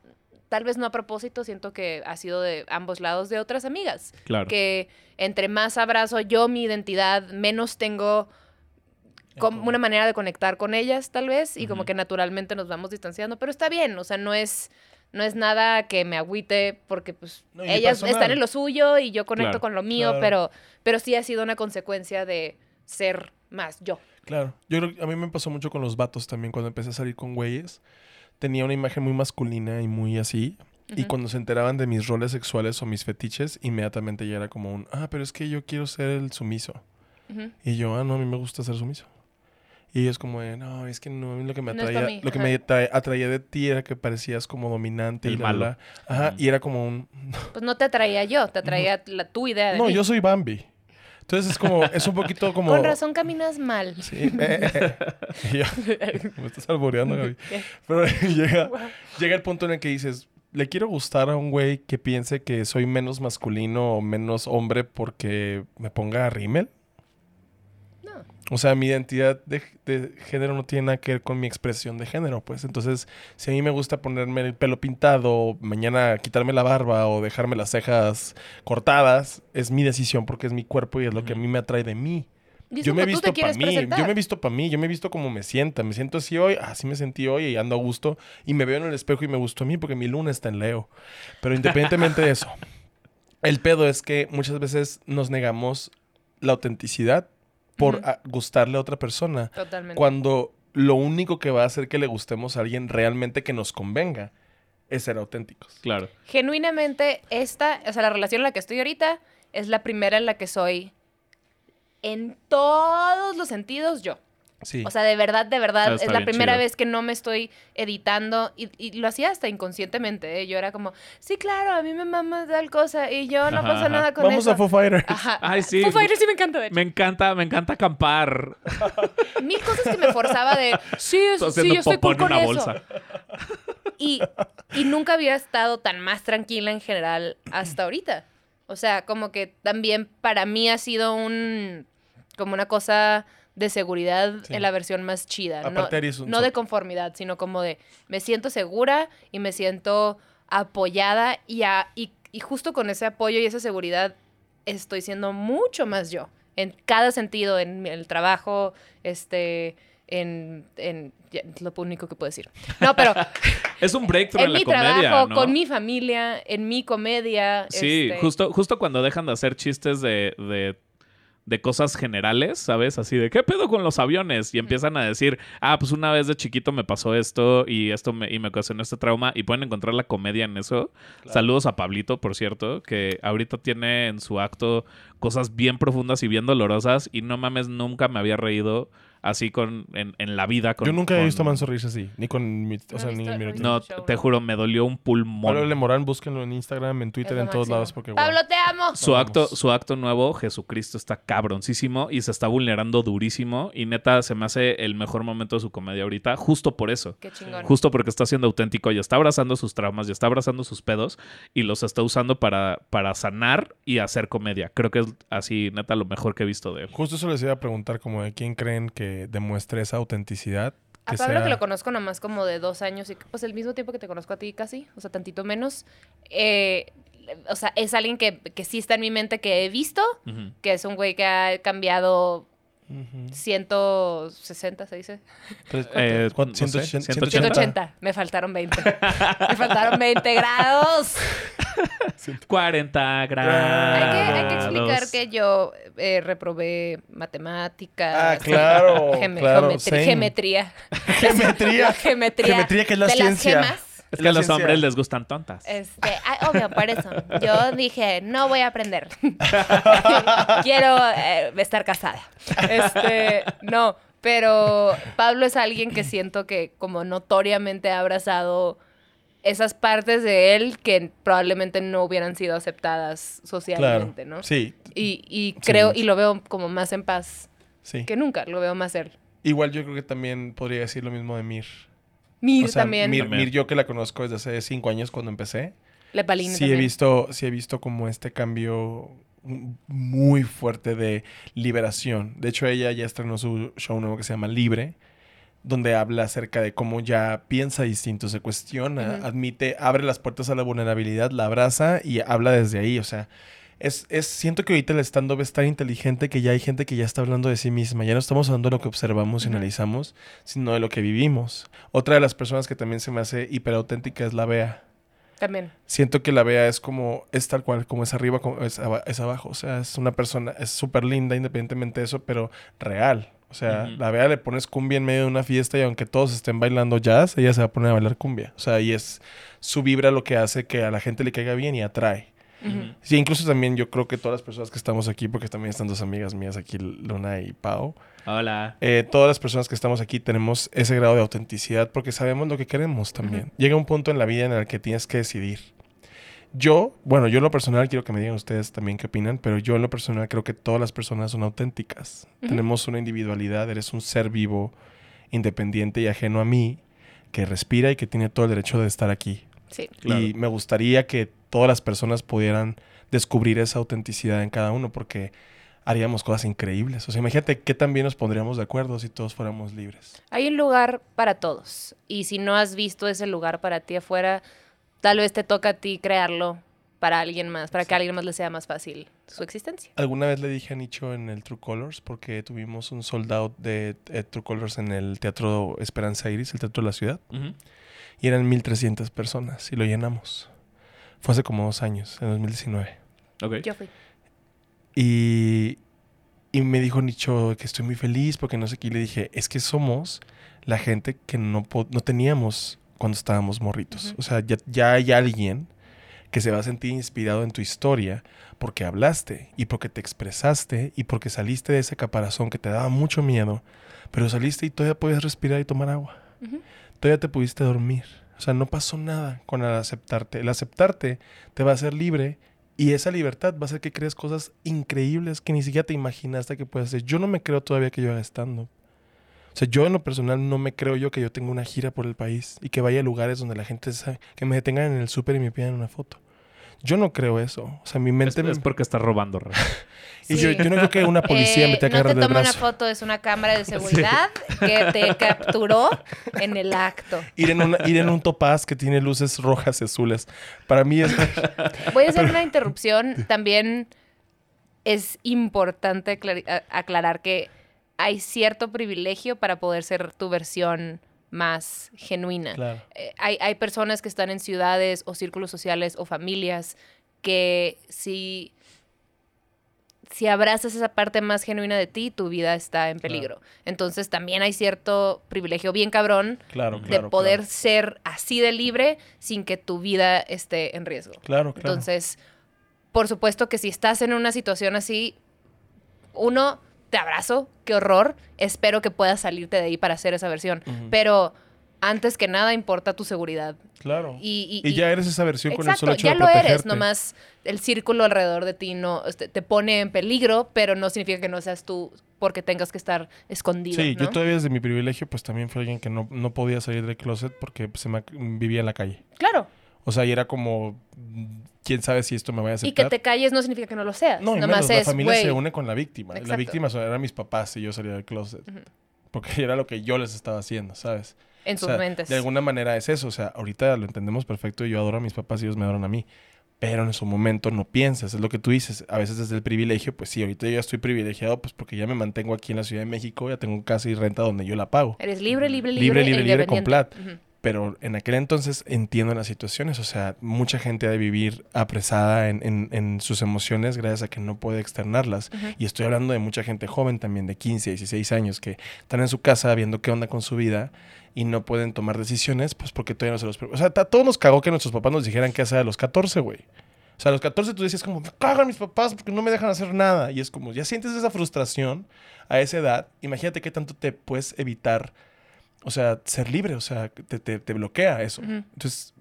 tal vez no a propósito, siento que ha sido de ambos lados de otras amigas Claro. que entre más abrazo yo mi identidad, menos tengo como una manera de conectar con ellas, tal vez, y como que naturalmente nos vamos distanciando, pero está bien, o sea, no es, no es nada que me agüite porque pues No, ellas personal. están en lo suyo y yo conecto Claro. con lo mío, Claro. pero, pero sí ha sido una consecuencia de ser más yo. Claro. Yo creo que a mí me pasó mucho con los vatos también. Cuando empecé a salir con güeyes, tenía una imagen muy masculina y muy así. Y cuando se enteraban de mis roles sexuales o mis fetiches, inmediatamente ya era como un, ah, pero es que yo quiero ser el sumiso. Y yo, ah, no, a mí me gusta ser sumiso. Y ellos como, de, no, es que no, a mí lo que me atraía, lo que me atra- atraía de ti era que parecías como dominante El y malo. la. Ajá, Ujú. y era como un, Pues no te atraía yo, te atraía la, tu idea de no, mí. yo soy Bambi. Entonces es como, es un poquito como... Con razón caminas mal. Sí. Y yo, me estás alboreando, Gaby. Pero llega, llega el punto en el que dices, le quiero gustar a un güey que piense que soy menos masculino o menos hombre porque me ponga rímel. O sea, mi identidad de, de género no tiene nada que ver con mi expresión de género, pues. Entonces, si a mí me gusta ponerme el pelo pintado, mañana quitarme la barba o dejarme las cejas cortadas, es mi decisión porque es mi cuerpo y es lo que a mí me atrae de mí. Yo me he visto para mí, yo me he visto para mí, yo me he visto como me sienta. Me siento así hoy, así me sentí hoy y ando a gusto. Y me veo en el espejo y me gustó a mí porque mi luna está en Leo. Pero independientemente de eso, el pedo es que muchas veces nos negamos la autenticidad por gustarle a otra persona. Totalmente. Cuando lo único que va a hacer que le gustemos a alguien realmente que nos convenga es ser auténticos. Claro. genuinamente esta, o sea, la relación en la que estoy ahorita es la primera en la que soy en todos los sentidos yo. Sí. O sea, de verdad, de verdad, Ah, es la primera chido. vez que no me estoy editando y, y lo hacía hasta inconscientemente. ¿eh? Yo era como, sí, claro, a mí me mama tal cosa y yo no Ajá, pasa ajá. nada con Vamos eso. a Foo Fighters. Ajá. Ay, sí. Foo Fighters sí me encanta, de hecho. Me encanta, me encanta acampar. Mil cosas que me forzaba de, sí, Estoy sí, yo estoy cool en una con eso. bolsa. Y, y nunca había estado tan más tranquila en general hasta ahorita. O sea, como que también para mí ha sido un como una cosa de seguridad Sí. en la versión más chida. No, Aparte no so- de conformidad, sino como de me siento segura y me siento apoyada y, a- y, y justo con ese apoyo y esa seguridad estoy siendo mucho más yo. En cada sentido, en el trabajo, este, en, en ya, es lo único que puedo decir. No, pero Es un breakthrough en, en la mi comedia, trabajo, ¿no? con mi familia, en mi comedia. Sí, este, justo, justo cuando dejan de hacer chistes de, de, de cosas generales, ¿sabes? Así de, ¿qué pedo con los aviones? Y empiezan a decir, ah, pues una vez de chiquito me pasó esto y esto me, y me ocasionó este trauma. Y pueden encontrar la comedia en eso. Saludos a Pablito, por cierto, que ahorita tiene en su acto cosas bien profundas y bien dolorosas. Y no mames, nunca me había reído así con en, en la vida. Con, Yo nunca he visto a Manso reírse así. Ni con mi, o No sea, ni en mi no rutina. Te juro, me dolió un pulmón. Pablo Lemorán, búsquenlo en Instagram, en Twitter, en todos máximo. lados. Porque, wow. Pablo, te amo. Su Vamos. acto, su acto nuevo, Jesucristo, está cabroncísimo y se está vulnerando durísimo. Y neta, se me hace el mejor momento de su comedia ahorita, justo por eso. Qué chingón. Justo porque está siendo auténtico y está abrazando sus traumas y está abrazando sus pedos y los está usando para, para sanar y hacer comedia. Creo que es así, neta, lo mejor que he visto de él. Justo eso les iba a preguntar, como de quién creen que demuestre esa autenticidad. A Pablo sea- que lo conozco nomás como de dos años y pues el mismo tiempo que te conozco a ti casi, o sea, tantito menos. Eh, o sea, es alguien que, que sí está en mi mente que he visto, que es un güey que ha cambiado Ujú. 160, se dice. Tres- Eh, ¿cuánto? no sé, 180. 180. 180. Me faltaron 20. Me faltaron 20 grados. 40 grados. Hay que, hay que explicar que yo eh, reprobé matemáticas. Ah, claro, geme- claro, geometría. Geometría. Geometría. Geometría, que es la de ciencia. Las gemas. Es que a los hombres les gustan tontas. Este, ah, obvio, por eso. Yo dije, no voy a aprender. Quiero eh, estar casada. Este, no, pero Pablo es alguien que siento que como notoriamente ha abrazado esas partes de él que probablemente no hubieran sido aceptadas Claro. socialmente, ¿no? Sí, Y, y creo, y lo veo como más en paz sí. que nunca, lo veo más él. Igual yo creo que también podría decir lo mismo de Mir. Mir O sea, también. Mir, También. Mir, yo que la conozco desde hace cinco años cuando empecé. Lepalini sí he visto, sí he visto como este cambio muy fuerte de liberación. De hecho, ella ya estrenó su show nuevo que se llama Libre, donde habla acerca de cómo ya piensa distinto, se cuestiona, admite, abre las puertas a la vulnerabilidad, la abraza y habla desde ahí. O sea, es, es siento que ahorita el stand-up es tan inteligente que ya hay gente que ya está hablando de sí misma. Ya no estamos hablando de lo que observamos y analizamos, sino de lo que vivimos. Otra de las personas que también se me hace hiperauténtica es la Bea También. siento que la Bea es como, es tal cual, como es arriba, como es, es abajo. O sea, es una persona, es súper linda independientemente de eso, pero real. O sea, la Bea le pones cumbia en medio de una fiesta y aunque todos estén bailando jazz, ella se va a poner a bailar cumbia. O sea, y es su vibra lo que hace que a la gente le caiga bien y atrae. Ujú. Sí, incluso también yo creo que todas las personas que estamos aquí, porque también están dos amigas mías aquí, Luna y Pau, Hola. eh, todas las personas que estamos aquí tenemos ese grado de autenticidad porque sabemos lo que queremos también. Llega un punto en la vida en el que tienes que decidir. Yo, bueno, yo en lo personal quiero que me digan ustedes también qué opinan, pero yo en lo personal creo que todas las personas son auténticas. Ujú. Tenemos una individualidad, eres un ser vivo, independiente y ajeno a mí, que respira y que tiene todo el derecho de estar aquí. Sí. Claro. Y me gustaría que todas las personas pudieran descubrir esa autenticidad en cada uno porque haríamos cosas increíbles. O sea, imagínate qué tan bien nos pondríamos de acuerdo si todos fuéramos libres. Hay un lugar para todos. Y si no has visto ese lugar para ti afuera, tal vez te toca a ti crearlo para alguien más, para que a alguien más le sea más fácil su existencia. Alguna vez le dije a Nicho en el True Colors, porque tuvimos un sold out de eh, True Colors en el Teatro Esperanza Iris, el Teatro de la Ciudad, y eran 1300 personas y lo llenamos. Fue hace como dos años, en 2019. Ok. Yo fui. Y, y me dijo Nicho que estoy muy feliz porque no sé qué. Y le dije, es que somos la gente que no, no teníamos cuando estábamos morritos. O sea, ya, ya hay alguien que se va a sentir inspirado en tu historia porque hablaste y porque te expresaste y porque saliste de ese caparazón que te daba mucho miedo, pero saliste y todavía puedes respirar y tomar agua. Ujú. Todavía te pudiste dormir. O sea, no pasó nada con el aceptarte. El aceptarte te va a hacer libre y esa libertad va a hacer que crees cosas increíbles que ni siquiera te imaginaste que puedes hacer. Yo no me creo todavía que yo haga stand-up. O sea, yo en lo personal no me creo yo que yo tenga una gira por el país y que vaya a lugares donde la gente sabe, que me detengan en el súper y me pidan una foto. Yo no creo eso. O sea, mi Es, mente... me- es porque está robando. Y yo, Sí. yo no creo que una policía Eh, me tenga que no te agarrar toma una brazo. foto, es una cámara de seguridad que te capturó en el acto. Ir en, una- ir en un topaz que tiene luces rojas y azules. Para mí es... Voy a hacer una interrupción. También es importante aclarar que hay cierto privilegio para poder ser tu versión más genuina. Claro. Eh, hay, hay personas que están en ciudades o círculos sociales o familias que si, si abrazas esa parte más genuina de ti, tu vida está en peligro. Entonces también hay cierto privilegio bien cabrón Claro, de poder ser así de libre sin que tu vida esté en riesgo. claro. claro. Entonces, por supuesto que si estás en una situación así, uno, te abrazo, qué horror, espero que puedas salirte de ahí para hacer esa versión. Pero antes que nada importa tu seguridad. Claro. Y, Y, ya eres esa versión con el solo hecho ya de lo eres, nomás el círculo alrededor de ti no este, te pone en peligro, pero no significa que no seas tú porque tengas que estar escondido. Sí, ¿no? yo todavía desde mi privilegio, pues también fui alguien que no, no podía salir del closet porque pues, se me, vivía en la calle. Claro. O sea, y era como, quién sabe si esto me vaya a Y aceptar. que te calles no significa que no lo seas. No, y nomás menos, la es, familia se güey, une con la víctima. La Exacto. víctima son- eran mis papás y yo salía del closet. Ujú. Porque era lo que yo les estaba haciendo, ¿sabes? en O sus sea, mentes. De alguna manera es eso. O sea, ahorita lo entendemos perfecto y yo adoro a mis papás y ellos me adoran a mí. Pero en su momento no piensas, es lo que tú dices. A veces desde el privilegio, pues sí, ahorita yo ya estoy privilegiado, pues porque ya me mantengo aquí en la Ciudad de México, ya tengo casa y renta donde yo la pago. Eres libre, libre, libre. Libre, e libre, libre, con plat. Ujú. Pero en aquel entonces entiendo las situaciones. O sea, mucha gente ha de vivir apresada en, en- en sus emociones gracias a que no puede externarlas. Y estoy hablando de mucha gente joven también, de 15, 16 años, que están en su casa viendo qué onda con su vida y no pueden tomar decisiones, pues porque todavía no se los... O sea, a todos nos cagó que nuestros papás nos dijeran qué hacer a los 14, güey. O sea, a los 14 tú decías como, me cagan mis papás porque no me dejan hacer nada. Y es como, ya sientes esa frustración a esa edad. Imagínate qué tanto te puedes evitar, o sea, ser libre, o sea, te, te- te bloquea eso. Entonces,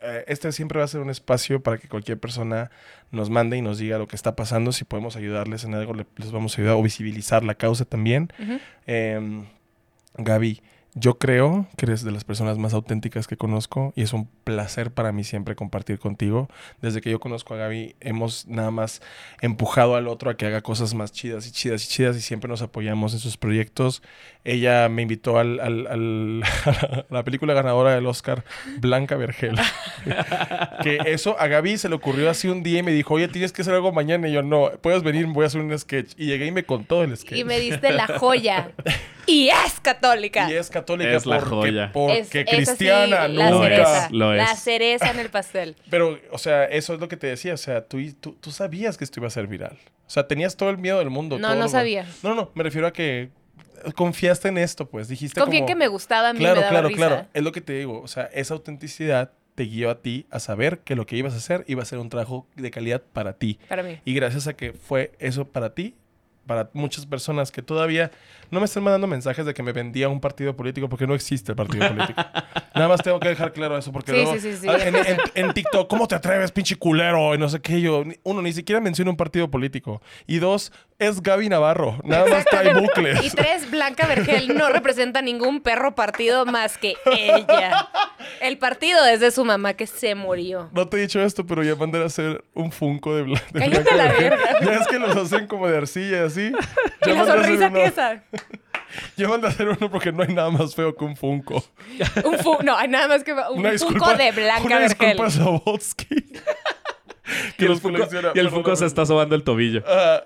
eh, este siempre va a ser un espacio para que cualquier persona nos mande y nos diga lo que está pasando. Si podemos ayudarles en algo, le- les vamos a ayudar o visibilizar la causa también. Em, Gaby, yo creo que eres de las personas más auténticas que conozco y es un placer para mí siempre compartir contigo. Desde que yo conozco a Gaby, hemos nada más empujado al otro a que haga cosas más chidas y chidas y chidas y siempre nos apoyamos en sus proyectos. Ella me invitó al, al- al- a la película ganadora del Oscar, Blanca Vergel. que eso a Gaby se le ocurrió así un día y me dijo, oye, tienes que hacer algo mañana. Y yo, no, puedes venir, voy a hacer un sketch. Y llegué y me contó el sketch. Y me diste la joya. y es católica. Y es católica Es la porque, joya. porque Es- es cristiana, la nunca. cereza. Lo es. La cereza en el pastel. Pero, o sea, eso es lo que te decía. O sea, tú, tú, tú sabías que esto iba a ser viral. O sea, tenías todo el miedo del mundo. No, todo no lo- sabía. No, no, me refiero a que confiaste en esto, pues. Dijiste Confié en como... que me gustaba, a mí Claro, me daba claro, risa. claro. Es lo que te digo. O sea, esa autenticidad te guió a ti a saber que lo que ibas a hacer iba a ser un trabajo de calidad para ti. Para mí. Y gracias a que fue eso para ti, para muchas personas que todavía no me están mandando mensajes de que me vendía un partido político porque no existe el partido político. Nada más tengo que dejar claro eso porque Sí, luego sí, sí, ah, En, en- en TikTok, ¿cómo te atreves, pinche culero? Y no sé qué yo. Uno, ni siquiera menciona un partido político. Y dos, es Gaby Navarro. Nada más trae Y bucles. tres, Blanca Vergel no representa ningún perro partido más que ella. El partido es de su mamá que se murió. No te he dicho esto, pero ya mandé a hacer un Funko de, Bla- de Blanca la Vergel. Ya es que los hacen como de arcilla y así. Y Ya la mandé a hacer sonrisa tiesa. Ya mandé a hacer uno porque no hay nada más feo que un Funko. Un fu no, hay nada más que un Una Funko disculpa, de Blanca una Vergel. disculpa Zabotsky. que Y el los Funko, colecciona. y el Funko se está sobando el tobillo. Ah,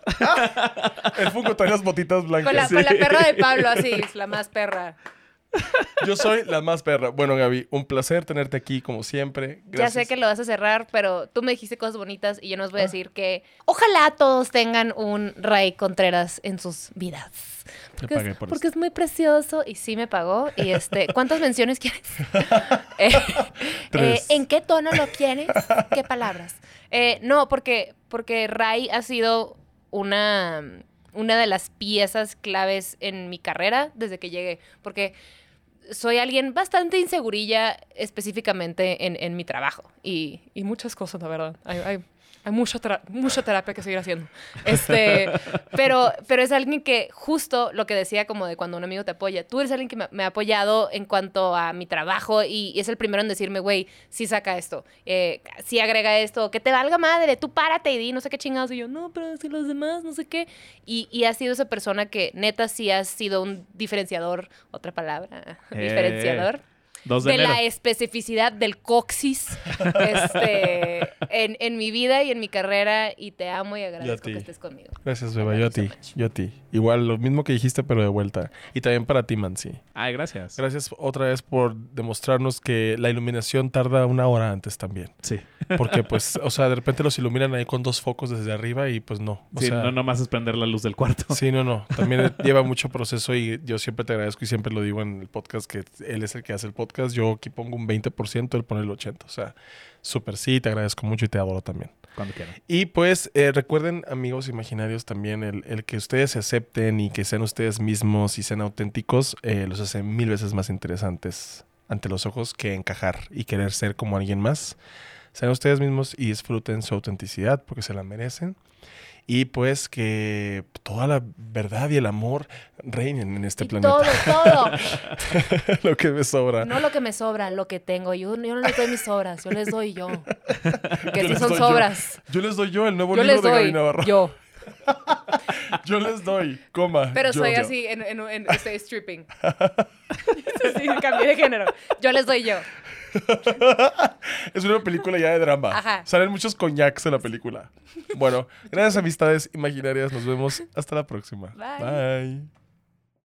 el Funko trae las botitas blancas. Con la, Sí. con la perra de Pablo, así, es la más perra. Yo soy la más perra. Bueno, Gaby, un placer tenerte aquí como siempre. Ya sé que lo vas a cerrar, pero tú me dijiste cosas bonitas y yo nos Ah. voy a decir que ojalá todos tengan un Ray Contreras en sus vidas. Porque, pagué es, por porque es muy precioso y sí me pagó. Y este, ¿cuántas menciones quieres? Eh, eh, ¿En qué tono lo quieres? ¿Qué palabras? Eh, no, porque, porque Ray ha sido una, una de las piezas claves en mi carrera desde que llegué. Porque soy alguien bastante insegurilla específicamente en, en mi trabajo. Y, y muchas cosas, la verdad. Hay mucha, tera- mucha terapia que seguir haciendo. Este, pero, pero es alguien que justo lo que decía como de cuando un amigo te apoya. Tú eres alguien que me, me ha apoyado en cuanto a mi trabajo y, y es el primero en decirme, güey, sí saca esto, eh, sí agrega esto, que te valga madre, tú párate y di no sé qué chingados. Y yo, no, pero si los demás, no sé qué. Y, y has sido esa persona que neta sí has sido un diferenciador, otra palabra, Eh. diferenciador. 2 de, la especificidad del coxis este, en, en mi vida y en mi carrera y te amo y agradezco que estés conmigo. Gracias, Beba. Yo a ti. Yo a ti. Igual, lo mismo que dijiste, pero de vuelta. Y también para ti, Mansi. Ay, gracias. Gracias otra vez por demostrarnos que la iluminación tarda una hora antes también. Sí. Porque, pues, o sea, de repente los iluminan ahí con dos focos desde arriba y pues no. O sí, sea, no nomás es prender la luz del cuarto. Sí, no, no. También lleva mucho proceso y yo siempre te agradezco y siempre lo digo en el podcast que él es el que hace el podcast. Yo aquí pongo un 20%, él pone el 80%. O sea, súper sí, te agradezco mucho y te adoro también. Cuando quieran. Y pues eh, recuerden, amigos imaginarios, también el, el que ustedes se acepten y que sean ustedes mismos y sean auténticos, eh, los hace mil veces más interesantes ante los ojos que encajar y querer ser como alguien más. Sean ustedes mismos y disfruten su autenticidad porque se la merecen. Y pues que toda la verdad y el amor reinen en este Y planeta. todo, todo. Lo que me sobra. No lo que me sobra, lo que tengo. Yo, yo no les doy mis sobras, yo les doy yo. Que Yo sí son doy yo. sobras. Yo les doy yo el nuevo Yo libro les de Gaby doy Navarro. yo. Yo les doy, coma. Pero yo, soy yo. así, en, en, en- estoy stripping. sí, cambié de género. Yo les doy yo. Es una película ya de drama. Ajá. Salen muchos coñacs en la película. Bueno, gracias amistades imaginarias. Nos vemos hasta la próxima. Bye. Bye.